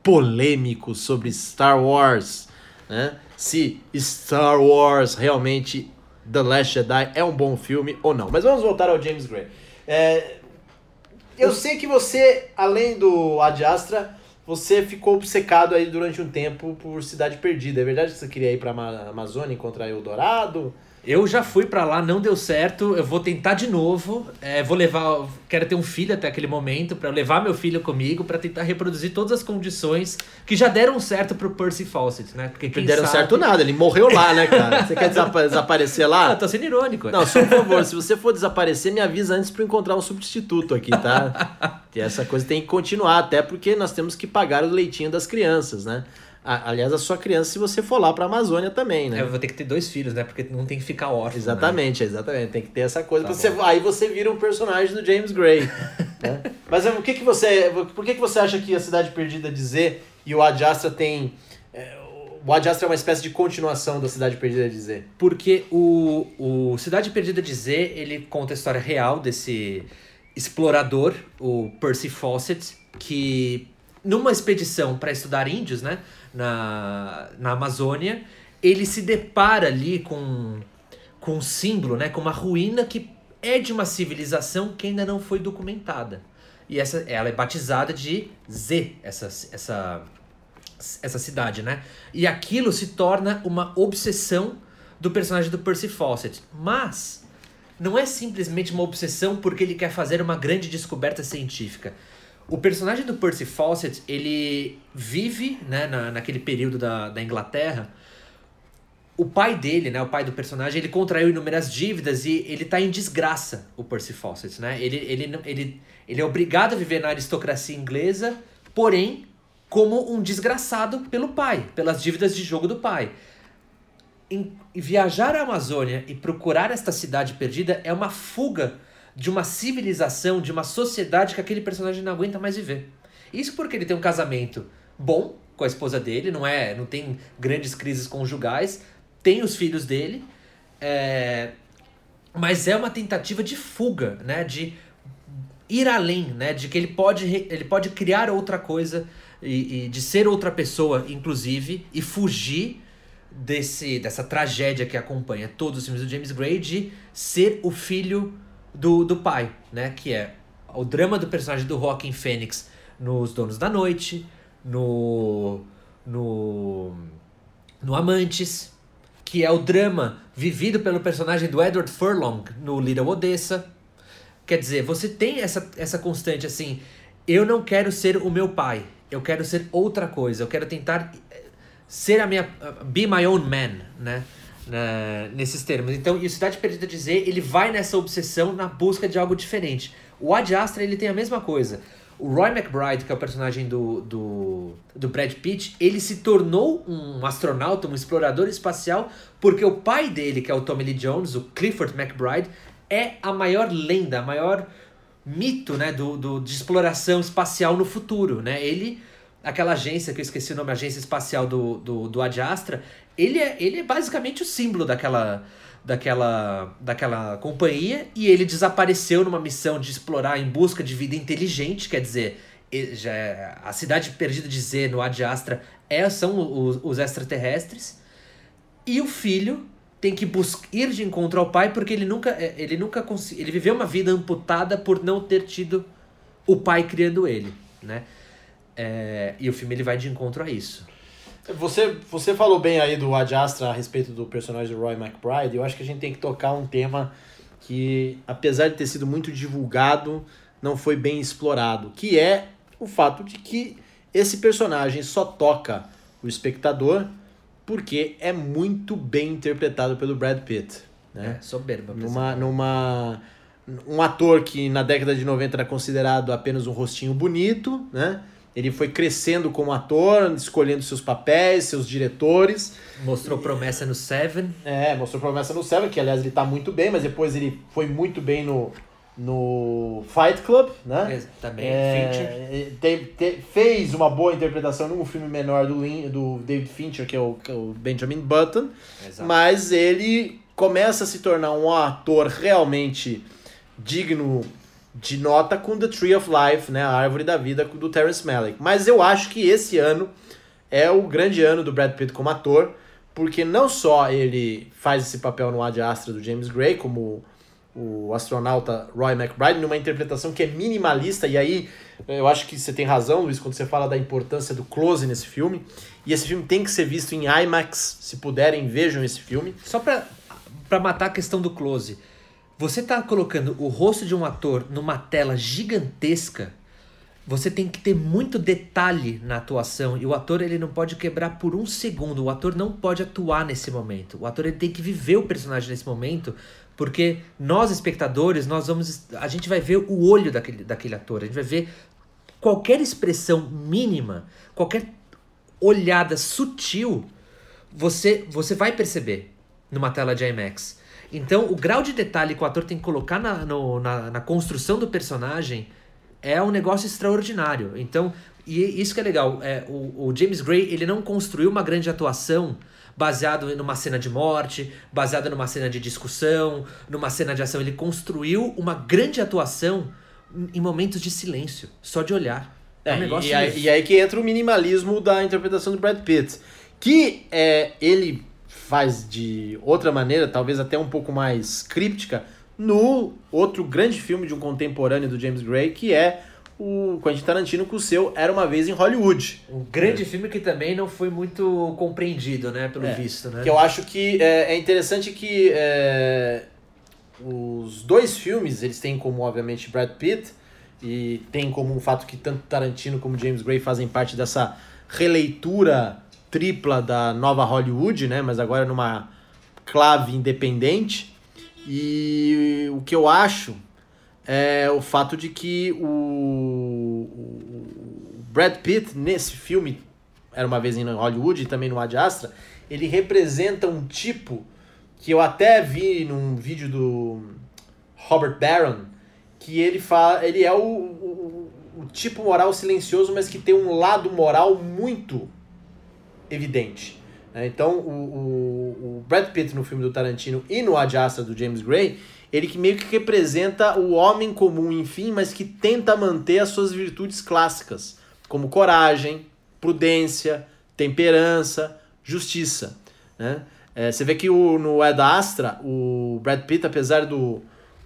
polêmico sobre Star Wars, né? Se Star Wars realmente The Last Jedi é um bom filme ou não. Mas vamos voltar ao James Gray. É, eu sei que você, além do Ad Astra, você ficou obcecado aí durante um tempo por Cidade Perdida. É verdade que você queria ir pra Ama- Amazônia encontrar Eldorado? Eu já fui para lá, não deu certo. Eu vou tentar de novo. É, vou levar. Quero ter um filho até aquele momento para levar meu filho comigo para tentar reproduzir todas as condições que já deram certo pro Percy Fawcett, né? Porque não deram sabe... certo nada. Ele morreu lá, né, cara? Você quer desaparecer lá? Ah, tô sendo irônico. Não, só por favor, se você for desaparecer, me avisa antes para encontrar um substituto aqui, tá? que essa coisa tem que continuar, até porque nós temos que pagar o leitinho das crianças, né? Aliás, a sua criança, se você for lá pra Amazônia também, né? É, eu vou ter que ter dois filhos, né? Porque não tem que ficar órfão. Né? Exatamente, né? exatamente. Tem que ter essa coisa. Tá você, aí você vira um personagem do James Gray. né? Mas o que, que você. Por que, que você acha que a Cidade Perdida dizer e o Ad Astra tem. É, o Ad Astra é uma espécie de continuação da Cidade Perdida de Z. Porque o, o Cidade Perdida de Z, ele conta a história real desse explorador, o Percy Fawcett, que numa expedição para estudar índios, né? Na, na Amazônia, ele se depara ali com, com um símbolo, né, com uma ruína que é de uma civilização que ainda não foi documentada. E essa, ela é batizada de Z, essa, essa, essa cidade, né? E aquilo se torna uma obsessão do personagem do Percy Fawcett. Mas não é simplesmente uma obsessão porque ele quer fazer uma grande descoberta científica. O personagem do Percy Fawcett, ele vive né, na, naquele período da, da Inglaterra. O pai dele, né, o pai do personagem, ele contraiu inúmeras dívidas e ele tá em desgraça, o Percy Fawcett, né? Ele, ele, ele, ele é obrigado a viver na aristocracia inglesa, porém como um desgraçado pelo pai, pelas dívidas de jogo do pai. Em, viajar à Amazônia e procurar esta cidade perdida é uma fuga de uma civilização, de uma sociedade que aquele personagem não aguenta mais viver. Isso porque ele tem um casamento bom com a esposa dele, não é, não tem grandes crises conjugais, tem os filhos dele, é, mas é uma tentativa de fuga, né, de ir além, né, de que ele pode, ele pode criar outra coisa e, e de ser outra pessoa, inclusive, e fugir desse dessa tragédia que acompanha todos os filmes do James Gray de ser o filho do, do pai, né? Que é o drama do personagem do Joaquin Phoenix nos Donos da Noite, no, no, no Amantes, que é o drama vivido pelo personagem do Edward Furlong no Little Odessa. Quer dizer, você tem essa, essa constante assim, eu não quero ser o meu pai, eu quero ser outra coisa, eu quero tentar eh, ser a minha be my own man, né? Na, nesses termos. Então, e o Cidade Perdida dizer, ele vai nessa obsessão na busca de algo diferente. O Ad Astra, ele tem a mesma coisa. O Roy McBride, que é o personagem do, do, do Brad Pitt, ele se tornou um astronauta, um explorador espacial, porque o pai dele, que é o Tommy Lee Jones, o Clifford McBride, é a maior lenda, a maior mito né, do, do, de exploração espacial no futuro. Né? Ele, aquela agência, que eu esqueci o nome, agência espacial do, do, do Ad Astra, ele é, ele é basicamente o símbolo daquela, daquela, daquela companhia e ele desapareceu numa missão de explorar em busca de vida inteligente, quer dizer, já, é, a cidade perdida de Z no Ad Astra é, são os, os extraterrestres e o filho tem que ir de encontro ao pai porque ele nunca é, ele nunca ele viveu uma vida amputada por não ter tido o pai criando ele, né? É, e o filme ele vai de encontro a isso. Você, você falou bem aí do Ad Astra a respeito do personagem do Roy McBride. Eu acho que a gente tem que tocar um tema que, apesar de ter sido muito divulgado, não foi bem explorado, que é o fato de que esse personagem só toca o espectador porque é muito bem interpretado pelo Brad Pitt. Né? É, soberba. Numa, numa, um ator que na década de 90 era considerado apenas um rostinho bonito, né? Ele foi crescendo como ator, escolhendo seus papéis, seus diretores. Mostrou promessa no Seven. É, mostrou promessa no Seven, que aliás ele tá muito bem, mas depois ele foi muito bem no, no Fight Club, né? Também, é, tem, tem, fez uma boa interpretação num filme menor do, do David Fincher, que é o, que é o Benjamin Button. Exato. Mas ele começa a se tornar um ator realmente digno de nota com The Tree of Life, né, a Árvore da Vida do Terrence Malick. Mas eu acho que esse ano é o grande ano do Brad Pitt como ator, porque não só ele faz esse papel no Ad Astra do James Gray, como o astronauta Roy McBride, numa interpretação que é minimalista, e aí eu acho que você tem razão, Luiz, quando você fala da importância do close nesse filme. E esse filme tem que ser visto em IMAX, se puderem, vejam esse filme. Só pra para matar a questão do close. Você tá colocando o rosto de um ator numa tela gigantesca, você tem que ter muito detalhe na atuação e o ator ele não pode quebrar por um segundo. O ator não pode atuar nesse momento. O ator ele tem que viver o personagem nesse momento, porque nós espectadores nós vamos a gente vai ver o olho daquele, daquele ator. A gente vai ver qualquer expressão mínima, qualquer olhada sutil, você você vai perceber numa tela de IMAX. Então, o grau de detalhe que o ator tem que colocar na, no, na, na construção do personagem é um negócio extraordinário. Então, e isso que é legal, é, o, o James Gray ele não construiu uma grande atuação baseado numa cena de morte, baseado numa cena de discussão, numa cena de ação. Ele construiu uma grande atuação em momentos de silêncio, só de olhar. É, um negócio e, aí, e aí que entra o minimalismo da interpretação do Brad Pitt. Que é, ele faz de outra maneira, talvez até um pouco mais críptica, no outro grande filme de um contemporâneo do James Gray, que é o Quentin Tarantino com o seu Era Uma Vez em Hollywood. Um grande é. filme que também não foi muito compreendido, né, pelo é, visto, né? Que eu acho que é, é interessante que é, os dois filmes, eles têm como, obviamente, Brad Pitt, e tem como um fato que tanto Tarantino como James Gray fazem parte dessa releitura tripla da nova Hollywood, né? Mas agora numa clave independente. E o que eu acho é o fato de que o, Brad Pitt nesse filme era uma vez em Hollywood e também no Ad Astra, ele representa um tipo que eu até vi num vídeo do Robert Barron, que ele fala, ele é o, o, o tipo moral silencioso, mas que tem um lado moral muito evidente. Né? Então, o, o, o, Brad Pitt no filme do Tarantino e no Ad Astra do James Gray, ele que meio que representa o homem comum, enfim, mas que tenta manter as suas virtudes clássicas, como coragem, prudência, temperança, justiça. Né? É, você vê que o, no Ad Astra, o Brad Pitt, apesar do,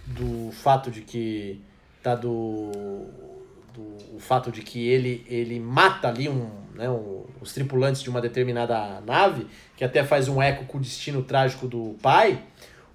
do fato de que tá do o fato de que ele ele mata ali um né, um, os tripulantes de uma determinada nave, que até faz um eco com o destino trágico do pai,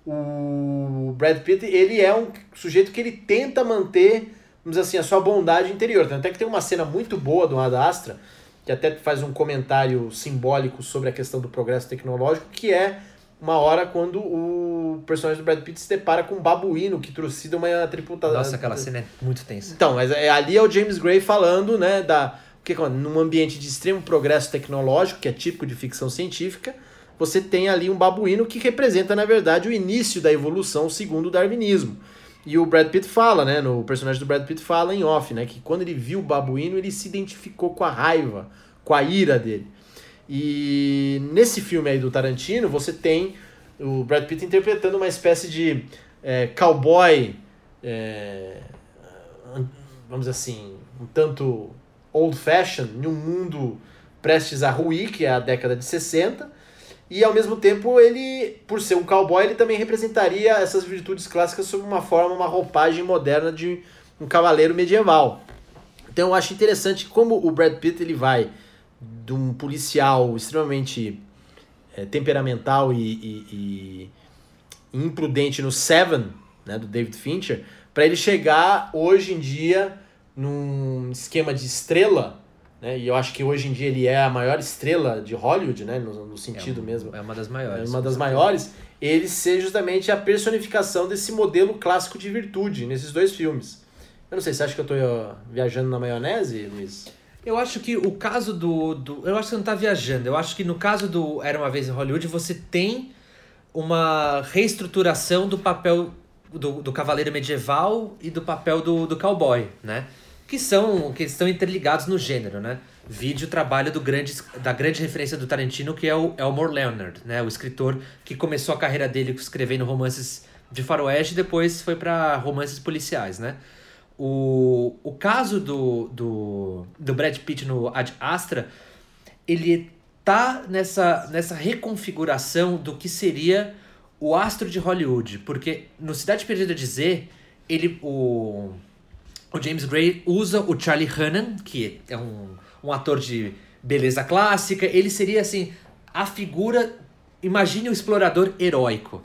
o Brad Pitt ele é um sujeito que ele tenta manter, vamos dizer assim, a sua bondade interior. Até que tem uma cena muito boa do Ad Astra, que até faz um comentário simbólico sobre a questão do progresso tecnológico, que é uma hora quando o personagem do Brad Pitt se depara com um babuíno que trucida uma tripulação. Nossa, aquela cena é muito tensa. Então, mas é, ali é o James Gray falando, né, da porque num ambiente de extremo progresso tecnológico, que é típico de ficção científica, você tem ali um babuíno que representa, na verdade, o início da evolução segundo o darwinismo. E o Brad Pitt fala, né, no personagem do Brad Pitt fala em off, né, que quando ele viu o babuíno, ele se identificou com a raiva, com a ira dele. E nesse filme aí do Tarantino, você tem o Brad Pitt interpretando uma espécie de é, cowboy, é, vamos dizer assim, um tanto old fashion, em um mundo prestes a ruir, que é a década de 60, e ao mesmo tempo ele, por ser um cowboy, ele também representaria essas virtudes clássicas sob uma forma, uma roupagem moderna de um cavaleiro medieval. Então eu acho interessante como o Brad Pitt ele vai de um policial extremamente é, temperamental e, e, e, imprudente no Seven, né, do David Fincher, para ele chegar hoje em dia num esquema de estrela, né? E eu acho que hoje em dia ele é a maior estrela de Hollywood, né? No, no sentido é um, mesmo. É uma das maiores. É uma das maiores. Ele ser justamente a personificação desse modelo clássico de virtude nesses dois filmes. Eu não sei, você acha que eu estou viajando na maionese, Luiz? Eu acho que o caso do, do. Eu acho que você não está viajando. Eu acho que no caso do Era uma Vez em Hollywood, você tem uma reestruturação do papel do, do cavaleiro medieval e do papel do, do cowboy, né? que são que estão interligados no gênero, né? Vídeo trabalho do grande, da grande referência do Tarantino, que é o Elmore Leonard, né? O escritor que começou a carreira dele escrevendo romances de faroeste e depois foi para romances policiais, né? O, o caso do, do, do Brad Pitt no Ad Astra, ele tá nessa, nessa reconfiguração do que seria o astro de Hollywood, porque no Cidade Perdida de Z, ele o o James Gray usa o Charlie Hunnam, que é um, um ator de beleza clássica. Ele seria, assim, a figura... Imagine o explorador heróico.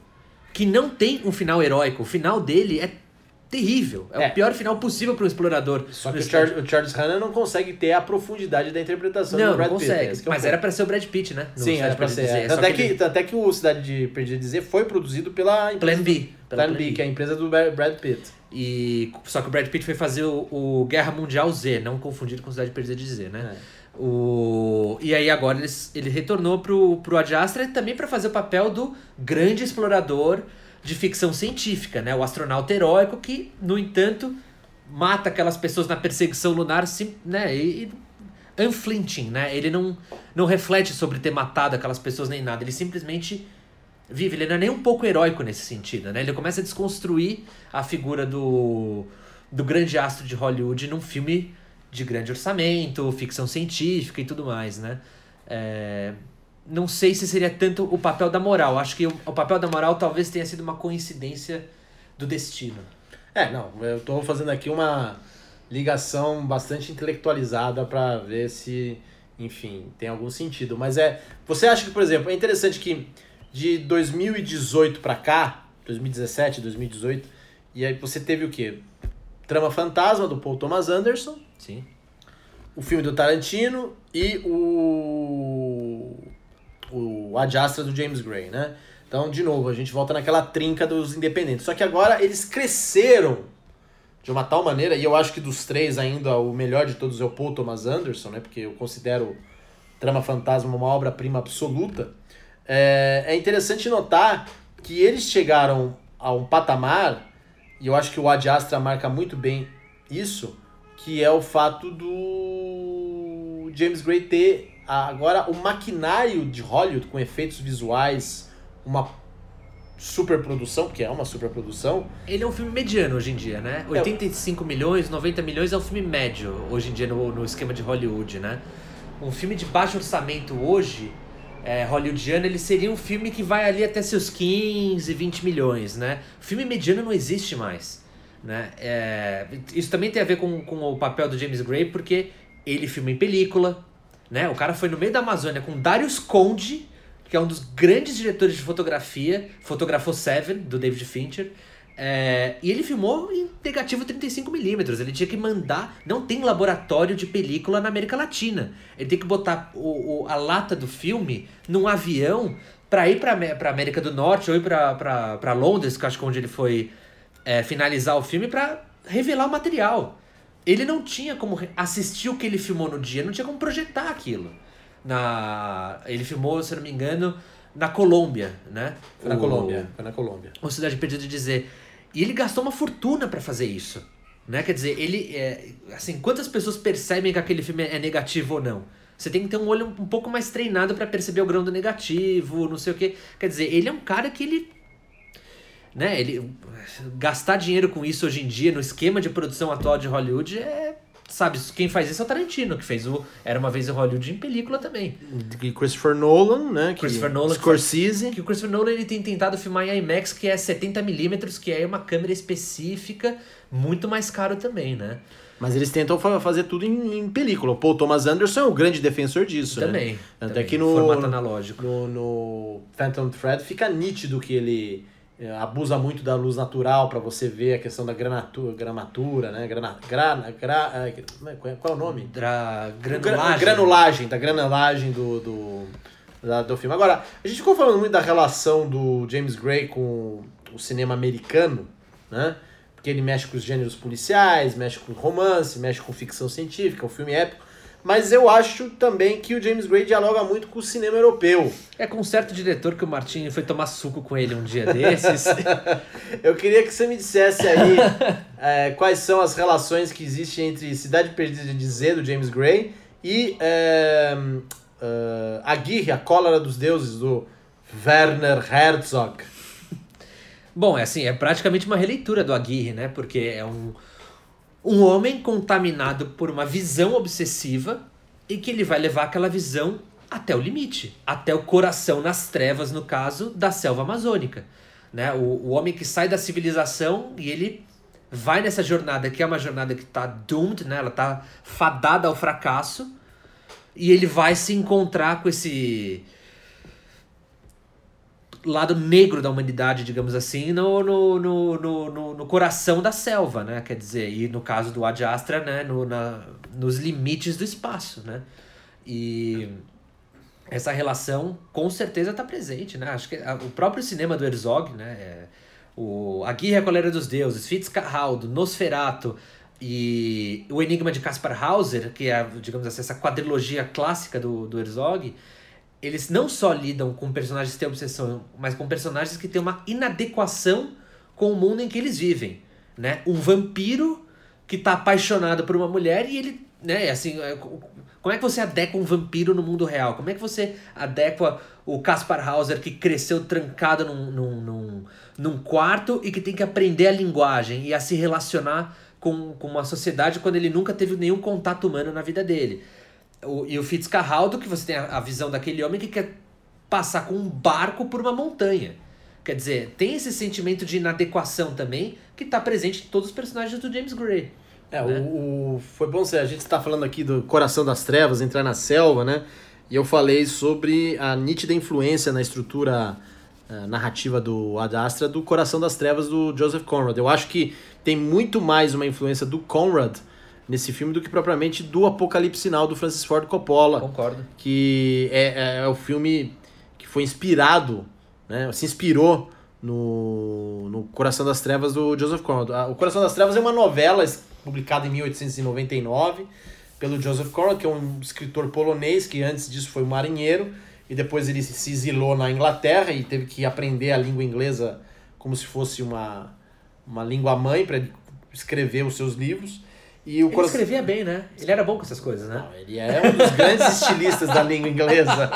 que não tem um final heróico. O final dele é terrível. É, É. o pior final possível para um explorador. Só que o, estádio. Char o Charles Hanna não consegue ter a profundidade da interpretação Não, do Brad não Pitt. consegue. que é Mas era pra ser o Brad Pitt, né? Sim, era Perdida ser. Dizer. É. Tanto, é que ele- tanto é que o Cidade de Perdida Dizer foi produzido pela empresa Plan B. pela Plan B, que é a empresa do Brad Pitt. E só que o Brad Pitt foi fazer o, o Guerra Mundial Z, não confundido com Cidade Perdida de Z, né? É. O... E aí agora ele, ele retornou pro, pro Ad Astra também para fazer o papel do grande explorador de ficção científica, né? O astronauta heróico que, no entanto, mata aquelas pessoas na perseguição lunar, sim, né? E, e unflinching, né? Ele não, não reflete sobre ter matado aquelas pessoas nem nada, ele simplesmente vive. Ele não é nem um pouco heróico nesse sentido, né? Ele começa a desconstruir a figura do, do grande astro de Hollywood num filme de grande orçamento, ficção científica e tudo mais, né? É, não sei se seria tanto o papel da moral. Acho que o, o papel da moral talvez tenha sido uma coincidência do destino. É, não, eu tô fazendo aqui uma ligação bastante intelectualizada pra ver se, enfim, tem algum sentido. Mas é. Você acha que, por exemplo, é interessante que de 2018 pra cá, 2017, 2018, e aí você teve o quê? Trama Fantasma do Paul Thomas Anderson, Sim. o filme do Tarantino e o. O Ad Astra do James Gray, né? Então, de novo, a gente volta naquela trinca dos independentes. Só que agora eles cresceram de uma tal maneira, e eu acho que dos três ainda o melhor de todos é o Paul Thomas Anderson, né? Porque eu considero Trama Fantasma uma obra-prima absoluta. É, é interessante notar que eles chegaram a um patamar, e eu acho que o Ad Astra marca muito bem isso, que é o fato do James Gray ter agora o maquinário de Hollywood com efeitos visuais, uma superprodução, porque é uma superprodução, Ele é um filme mediano hoje em dia, né? 85 milhões, 90 milhões é um filme médio hoje em dia no, no esquema de Hollywood, né? Um filme de baixo orçamento hoje, é, hollywoodiano, ele seria um filme que vai ali até seus 15, 20 milhões, né? Filme mediano não existe mais, né? É, isso também tem a ver com, com o papel do James Gray, porque ele filma em película, né? O cara foi no meio da Amazônia com Darius Conde, que é um dos grandes diretores de fotografia, fotografou Seven, do David Fincher, é, e ele filmou em negativo 35mm. Ele tinha que mandar. Não tem laboratório de película na América Latina. Ele tem que botar o, o- a lata do filme num avião pra ir pra, pra América do Norte ou ir pra, pra, pra Londres, que acho que é onde ele foi é, finalizar o filme, pra revelar o material. Ele não tinha como assistir o que ele filmou no dia, não tinha como projetar aquilo. Na, ele filmou, se eu não me engano, na Colômbia, né? foi na O- Colômbia, foi na Colômbia. ou Cidade Perdida de dizer. E ele gastou uma fortuna pra fazer isso. Né? Quer dizer, ele. É, assim, quantas pessoas percebem que aquele filme é negativo ou não? Você tem que ter um olho um pouco mais treinado pra perceber o grão do negativo, não sei o quê. Quer dizer, ele é um cara que ele. Né, ele. Gastar dinheiro com isso hoje em dia, no esquema de produção atual de Hollywood, é. Sabe, quem faz isso é o Tarantino, que fez o Era uma vez em Hollywood em película também. E Christopher Nolan, né? que- Christopher Nolan, que Scorsese. Que o Christopher Nolan ele tem tentado filmar em IMAX, que é 70mm, que é uma câmera específica, muito mais caro também, né? Mas eles tentam fa- fazer tudo em, em película. O Paul Thomas Anderson é um grande defensor disso, né? também. Tanto também, é que no, Formato analógico. no, no Phantom Thread fica nítido que ele abusa muito da luz natural pra você ver a questão da granatura, gramatura, né? Grana, grana, gra, é, qual é- qual é o nome? Dra... Gra- Granulagem. granulagem, da granulagem do, do, da- do filme. Agora, a gente ficou falando muito da relação do James Gray com o cinema americano, né? Porque ele mexe com os gêneros policiais, mexe com romance, mexe com ficção científica, o filme épico. Mas eu acho também que o James Gray dialoga muito com o cinema europeu. É com um certo diretor que o Martin foi tomar suco com ele um dia desses. Eu queria que você me dissesse aí é, quais são as relações que existem entre Cidade Perdida de Z, do James Gray, e é, é, Aguirre, a Cólera dos Deuses, do Werner Herzog. Bom, é assim, é praticamente uma releitura do Aguirre, né? Porque é um, um homem contaminado por uma visão obsessiva e que ele vai levar aquela visão até o limite, até o coração nas trevas, no caso, da selva amazônica. Né? O, o homem que sai da civilização e ele vai nessa jornada, que é uma jornada que tá doomed, né? Ela tá fadada ao fracasso. E ele vai se encontrar com esse lado negro da humanidade, digamos assim, no, no, no, no, no, coração da selva, né? Quer dizer, e no caso do Ad Astra, né? No, na, nos limites do espaço, né? E essa relação com certeza está presente, né? Acho que a, o próprio cinema do Herzog, né? É, o A Guerra e a Colera dos Deuses, Fitzcarraldo, Nosferato e o Enigma de Caspar Hauser, que é, digamos assim, essa quadrilogia clássica do, do Herzog, eles não só lidam com personagens que têm obsessão, mas com personagens que têm uma inadequação com o mundo em que eles vivem, né? Um vampiro que está apaixonado por uma mulher e ele, né, assim, é, como é que você adequa um vampiro no mundo real? Como é que você adequa o Caspar Hauser que cresceu trancado num, num, num, num quarto e que tem que aprender a linguagem e a se relacionar com, com uma sociedade quando ele nunca teve nenhum contato humano na vida dele? O, e o Fitzcarraldo, que você tem a, a visão daquele homem que quer passar com um barco por uma montanha. Quer dizer, tem esse sentimento de inadequação também que está presente em todos os personagens do James Gray. É, né? o, o, foi bom ser. A gente está falando aqui do Coração das Trevas, entrar na selva, né? E eu falei sobre a nítida influência na estrutura uh, narrativa do Ad Astra do Coração das Trevas do Joseph Conrad. Eu acho que tem muito mais uma influência do Conrad nesse filme do que propriamente do Apocalipse Sinal do Francis Ford Coppola. Concordo. Que é, é, é o filme que foi inspirado, né? Se inspirou no, no Coração das Trevas do Joseph Conrad. O Coração das Trevas é uma novela publicada em 1899 pelo Joseph Conrad, que é um escritor polonês que antes disso foi um marinheiro e depois ele se exilou na Inglaterra e teve que aprender a língua inglesa como se fosse uma, uma língua mãe para escrever os seus livros. E o ele coração... escrevia bem, né? Ele era bom com essas coisas, né? Não, ele é um dos grandes estilistas da língua inglesa.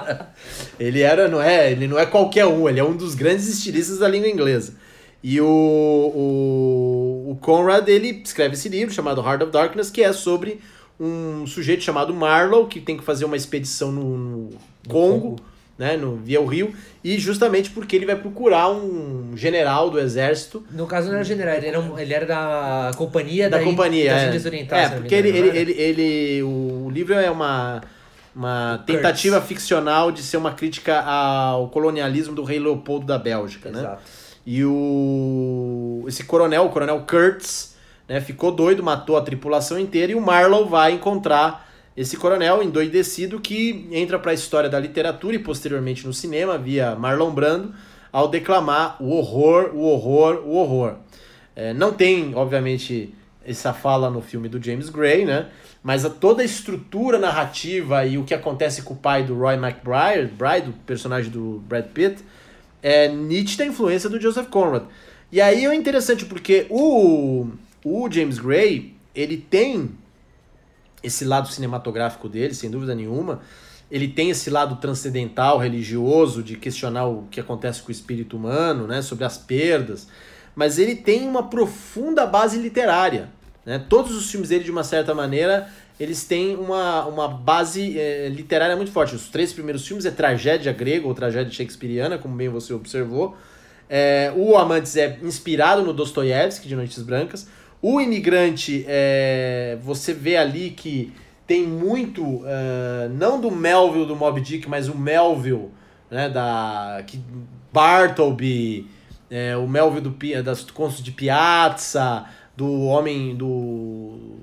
ele era, não é, ele não é qualquer um, ele é um dos grandes estilistas da língua inglesa. E o, o, o Conrad, ele escreve esse livro chamado Heart of Darkness, que é sobre um sujeito chamado Marlowe, que tem que fazer uma expedição no, no Congo, Congo, né, no, via o rio, e justamente porque ele vai procurar um general do exército. No caso não era general, ele era, um, ele era da companhia da, da companhia, é. É, porque ele, ele, ele, ele, o livro é uma uma tentativa Kurtz. ficcional de ser uma crítica ao colonialismo do rei Leopoldo da Bélgica, né? Exato. né? E o esse coronel, o coronel Kurtz, né, ficou doido, matou a tripulação inteira e o Marlowe vai encontrar esse coronel endoidecido que entra para a história da literatura e posteriormente no cinema via Marlon Brando ao declamar o horror, o horror, o horror. É, não tem, obviamente, essa fala no filme do James Gray, né? Mas a, toda a estrutura narrativa e o que acontece com o pai do Roy McBride, Bride, o personagem do Brad Pitt, é nítida influência do Joseph Conrad. E aí é interessante porque o, o James Gray, ele tem esse lado cinematográfico dele, sem dúvida nenhuma. Ele tem esse lado transcendental, religioso, de questionar o que acontece com o espírito humano, né, sobre as perdas. Mas ele tem uma profunda base literária. Né? Todos os filmes dele, de uma certa maneira, eles têm uma, uma base é, literária muito forte. Os três primeiros filmes é tragédia grega ou tragédia shakespeariana, como bem você observou. É, o Amantes é inspirado no Dostoiévski, de Noites Brancas. O Imigrante, é, você vê ali que tem muito, uh, não do Melville do Mob Dick, mas o Melville, né, da que Bartleby, é, o Melville do, das Contos de Piazza, do Homem do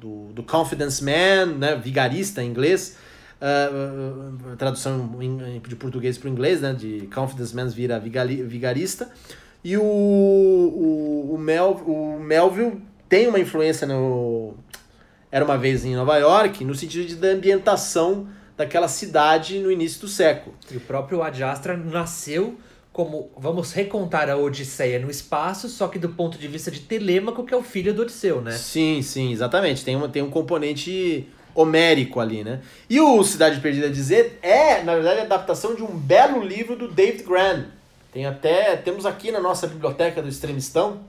do, do Confidence Man, né, vigarista em inglês, uh, tradução de português para o inglês, né, de Confidence Man vira vigarista, e o, o, o, Mel, o Melville tem uma influência no Era Uma Vez em Nova York, no sentido de, da ambientação daquela cidade no início do século. E o próprio Ad Astra nasceu como vamos recontar a Odisseia no espaço, só que do ponto de vista de Telêmaco, que é o filho do Odisseu, né? Sim, sim, exatamente. Tem, uma, tem um componente homérico ali, né? E o Cidade Perdida dizer é, na verdade, a adaptação de um belo livro do David Graham. Tem até, temos aqui na nossa biblioteca do Extremistão,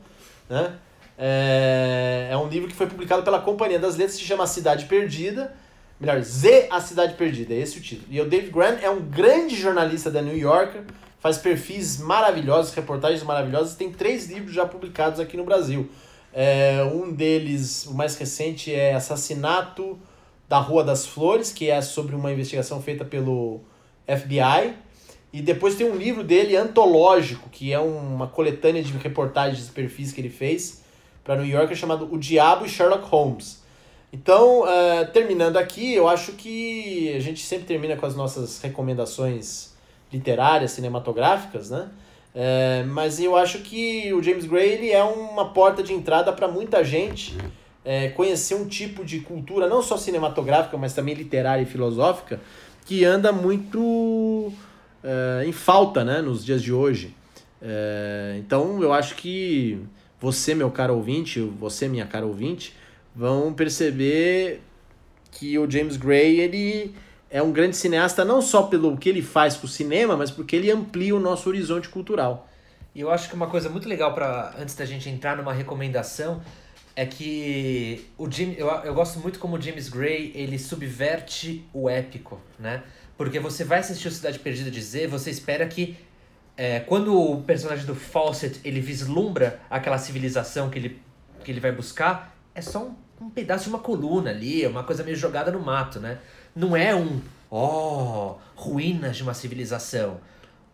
né? É, é um livro que foi publicado pela Companhia das Letras, se chama Cidade Perdida. Melhor, Z, A Cidade Perdida, é esse o título. E o David Graham é um grande jornalista da New Yorker, faz perfis maravilhosos, reportagens maravilhosas. Tem três livros já publicados aqui no Brasil. É, um deles, o mais recente, é Assassinato da Rua das Flores, que é sobre uma investigação feita pelo FBI. E depois tem um livro dele antológico, que é uma coletânea de reportagens de perfis que ele fez para New Yorker chamado O Diabo e Sherlock Holmes. Então, uh, terminando aqui, eu acho que a gente sempre termina com as nossas recomendações literárias, cinematográficas, né? É, mas eu acho que o James Gray ele é uma porta de entrada para muita gente é, conhecer um tipo de cultura, não só cinematográfica, mas também literária e filosófica, que anda muito é, em falta né, nos dias de hoje. É, então eu acho que você, meu caro ouvinte, você, minha cara ouvinte, vão perceber que o James Gray ele é um grande cineasta não só pelo que ele faz com o cinema, mas porque ele amplia o nosso horizonte cultural. E eu acho que uma coisa muito legal para antes da gente entrar numa recomendação é que o Jim, eu, eu gosto muito como o James Gray ele subverte o épico, né? Porque você vai assistir o Cidade Perdida de Z, você espera que é, quando o personagem do Fawcett ele vislumbra aquela civilização que ele, que ele vai buscar, é só um, um pedaço de uma coluna ali, uma coisa meio jogada no mato, né? Não é um, oh, ruínas de uma civilização.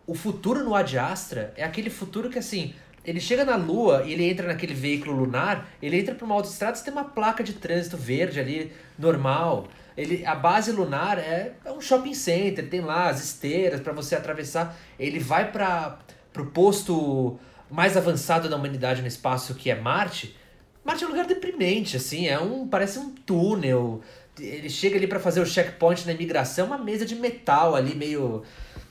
O futuro no Ad Astra é aquele futuro que, assim, ele chega na Lua e ele entra naquele veículo lunar, ele entra para uma autoestrada e tem uma placa de trânsito verde ali, normal. Ele, a base lunar é, é um shopping center, tem lá as esteiras para você atravessar. Ele vai para o posto mais avançado da humanidade no espaço, que é Marte. Marte é um lugar deprimente, assim, é um parece um túnel ele chega ali para fazer o checkpoint na imigração, uma mesa de metal ali, meio,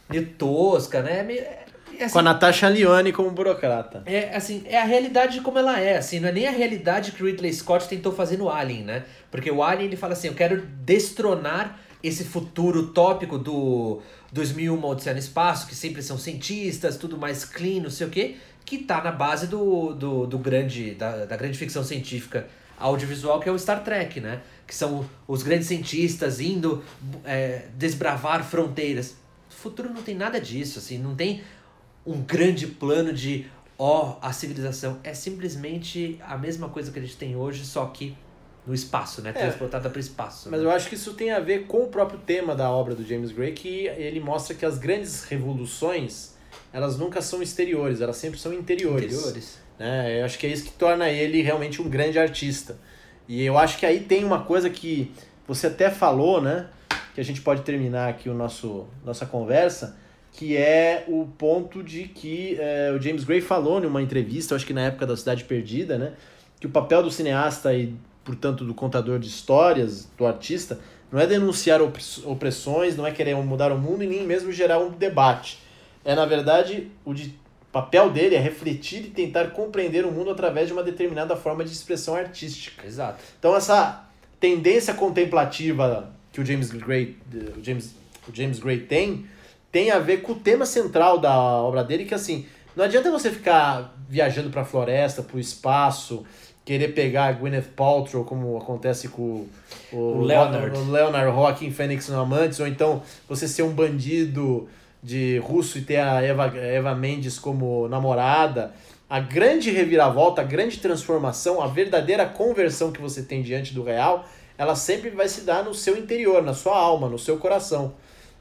meio tosca, né? Meio, é, assim, Com a Natasha Lione como burocrata. É, assim, é a realidade como ela é, assim, não é nem a realidade que o Ridley Scott tentou fazer no Alien, né? Porque o Alien, ele fala assim, eu quero destronar esse futuro utópico do 2001 Odisseia no Espaço, que sempre são cientistas, tudo mais clean, não sei o quê, que tá na base do, do, do grande, da, da grande ficção científica audiovisual que é o Star Trek, né? Que são os grandes cientistas indo é, desbravar fronteiras. O futuro não tem nada disso, assim, não tem um grande plano de ó, oh, a civilização. É simplesmente a mesma coisa que a gente tem hoje, só que no espaço, né? É, Transportada para o espaço. Mas né? eu acho que isso tem a ver com o próprio tema da obra do James Gray, que ele mostra que as grandes revoluções, elas nunca são exteriores, elas sempre são interiores. Interiores. Né? Eu acho que é isso que torna ele realmente um grande artista. E eu acho que aí tem uma coisa que você até falou, né? Que a gente pode terminar aqui o nosso nossa conversa, que é o ponto de que é, o James Gray falou numa entrevista, acho que na época da Cidade Perdida, né? Que o papel do cineasta e, portanto, do contador de histórias, do artista, não é denunciar opressões, não é querer mudar o mundo e nem mesmo gerar um debate. É, na verdade, o de papel dele é refletir e tentar compreender o mundo através de uma determinada forma de expressão artística. Exato. Então essa tendência contemplativa que o James Gray, o James, o James Gray tem, tem a ver com o tema central da obra dele, que assim, não adianta você ficar viajando para a floresta, para o espaço, querer pegar a Gwyneth Paltrow, como acontece com o, o Leonard. o Leonard Joaquin Phoenix no Amantes, ou então você ser um bandido de russo e ter a Eva, Eva Mendes como namorada, a grande reviravolta, a grande transformação, a verdadeira conversão que você tem diante do real, ela sempre vai se dar no seu interior, na sua alma, no seu coração.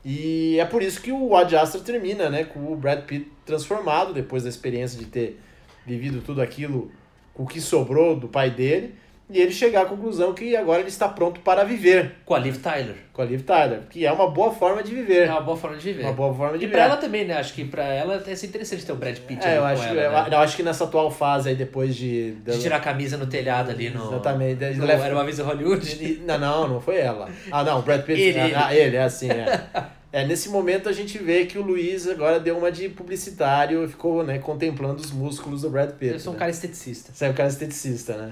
E é por isso que o Ad Astra termina, né, com o Brad Pitt transformado depois da experiência de ter vivido tudo aquilo com o que sobrou do pai dele e ele chegar à conclusão que agora ele está pronto para viver. Com a Liv Tyler. Com a Liv Tyler, que é uma boa forma de viver. É uma boa forma de viver. Uma boa forma de e viver. E pra ela também, né? Acho que pra ela é interessante ter o Brad Pitt é, eu acho, ela, eu, né? eu, acho que nessa atual fase aí, depois de... De tirar a camisa no telhado ali no... Exatamente. No, Era uma vez em Hollywood? Não, não, não foi ela. Ah, não, o Brad Pitt... ele, ele. Ah, ele, é assim, é. É, nesse momento a gente vê que o Luiz agora deu uma de publicitário e ficou, né, contemplando os músculos do Brad Pitt. Eu sou um né? cara esteticista. Você é um cara esteticista, né?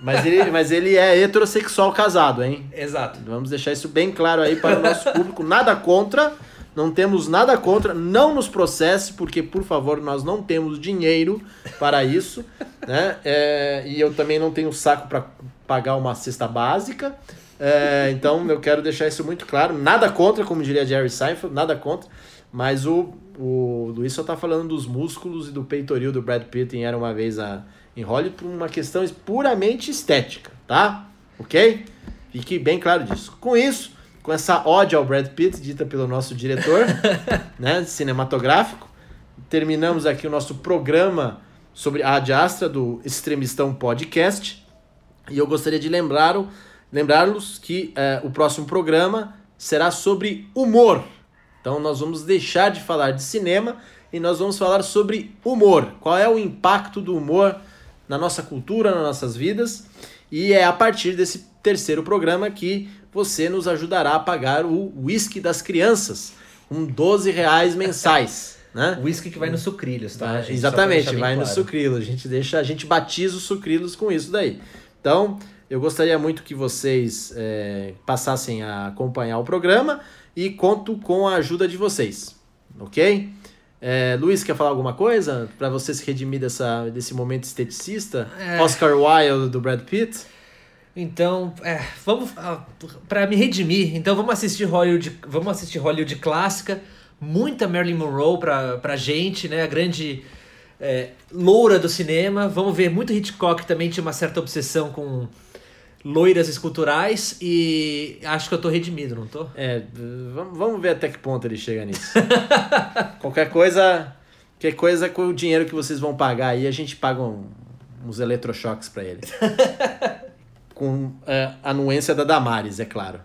Mas ele, mas ele é heterossexual casado, hein? Exato. Vamos deixar isso bem claro aí para o nosso público. Nada contra, não temos nada contra. Não nos processe, porque, por favor, nós não temos dinheiro para isso. Né? É, e eu também não tenho saco para pagar uma cesta básica. É, então eu quero deixar isso muito claro. Nada contra, como diria Jerry Seinfeld, nada contra. Mas o, o Luiz só está falando dos músculos e do peitoril do Brad Pitt em Era Uma Vez a em Hollywood por uma questão puramente estética, tá? Ok? Fique bem claro disso. Com isso, com essa ode ao Brad Pitt, dita pelo nosso diretor né, cinematográfico, terminamos aqui o nosso programa sobre a Ad Astra do Extremistão Podcast. E eu gostaria de lembrá-los lembrar que é, o próximo programa será sobre humor. Então nós vamos deixar de falar de cinema e nós vamos falar sobre humor. Qual é o impacto do humor na nossa cultura, nas nossas vidas? E é a partir desse terceiro programa que você nos ajudará a pagar o whisky das crianças, com 12 reais mensais. Né? Whisky que vai nos sucrilhos, tá? Exatamente, vai claro. nos sucrilhos. A gente deixa, a gente batiza os sucrilhos com isso daí. Então, eu gostaria muito que vocês é, passassem a acompanhar o programa e conto com a ajuda de vocês, ok? É, Luiz, quer falar alguma coisa para você se redimir dessa, desse momento esteticista? É... Oscar Wilde do Brad Pitt? Então, é, vamos ah, para me redimir. Então vamos assistir Hollywood, vamos assistir Hollywood clássica, muita Marilyn Monroe pra, pra gente, né? A grande é, loura do cinema. Vamos ver muito Hitchcock também tinha uma certa obsessão com loiras esculturais e acho que eu tô redimido, não tô? É, vamos ver até que ponto ele chega nisso. qualquer coisa, qualquer coisa com o dinheiro que vocês vão pagar aí, a gente paga um, uns eletrochoques para ele. com é, a anuência da Damares, é claro.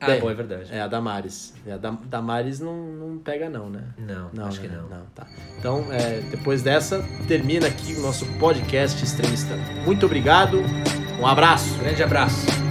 Ah, Bem, bom, é verdade. É, a Damares. A Damares não, não pega não, né? Não, não acho né? que não. não tá. Então, é, depois dessa, termina aqui o nosso podcast Extremista. Muito obrigado, um abraço. Grande abraço.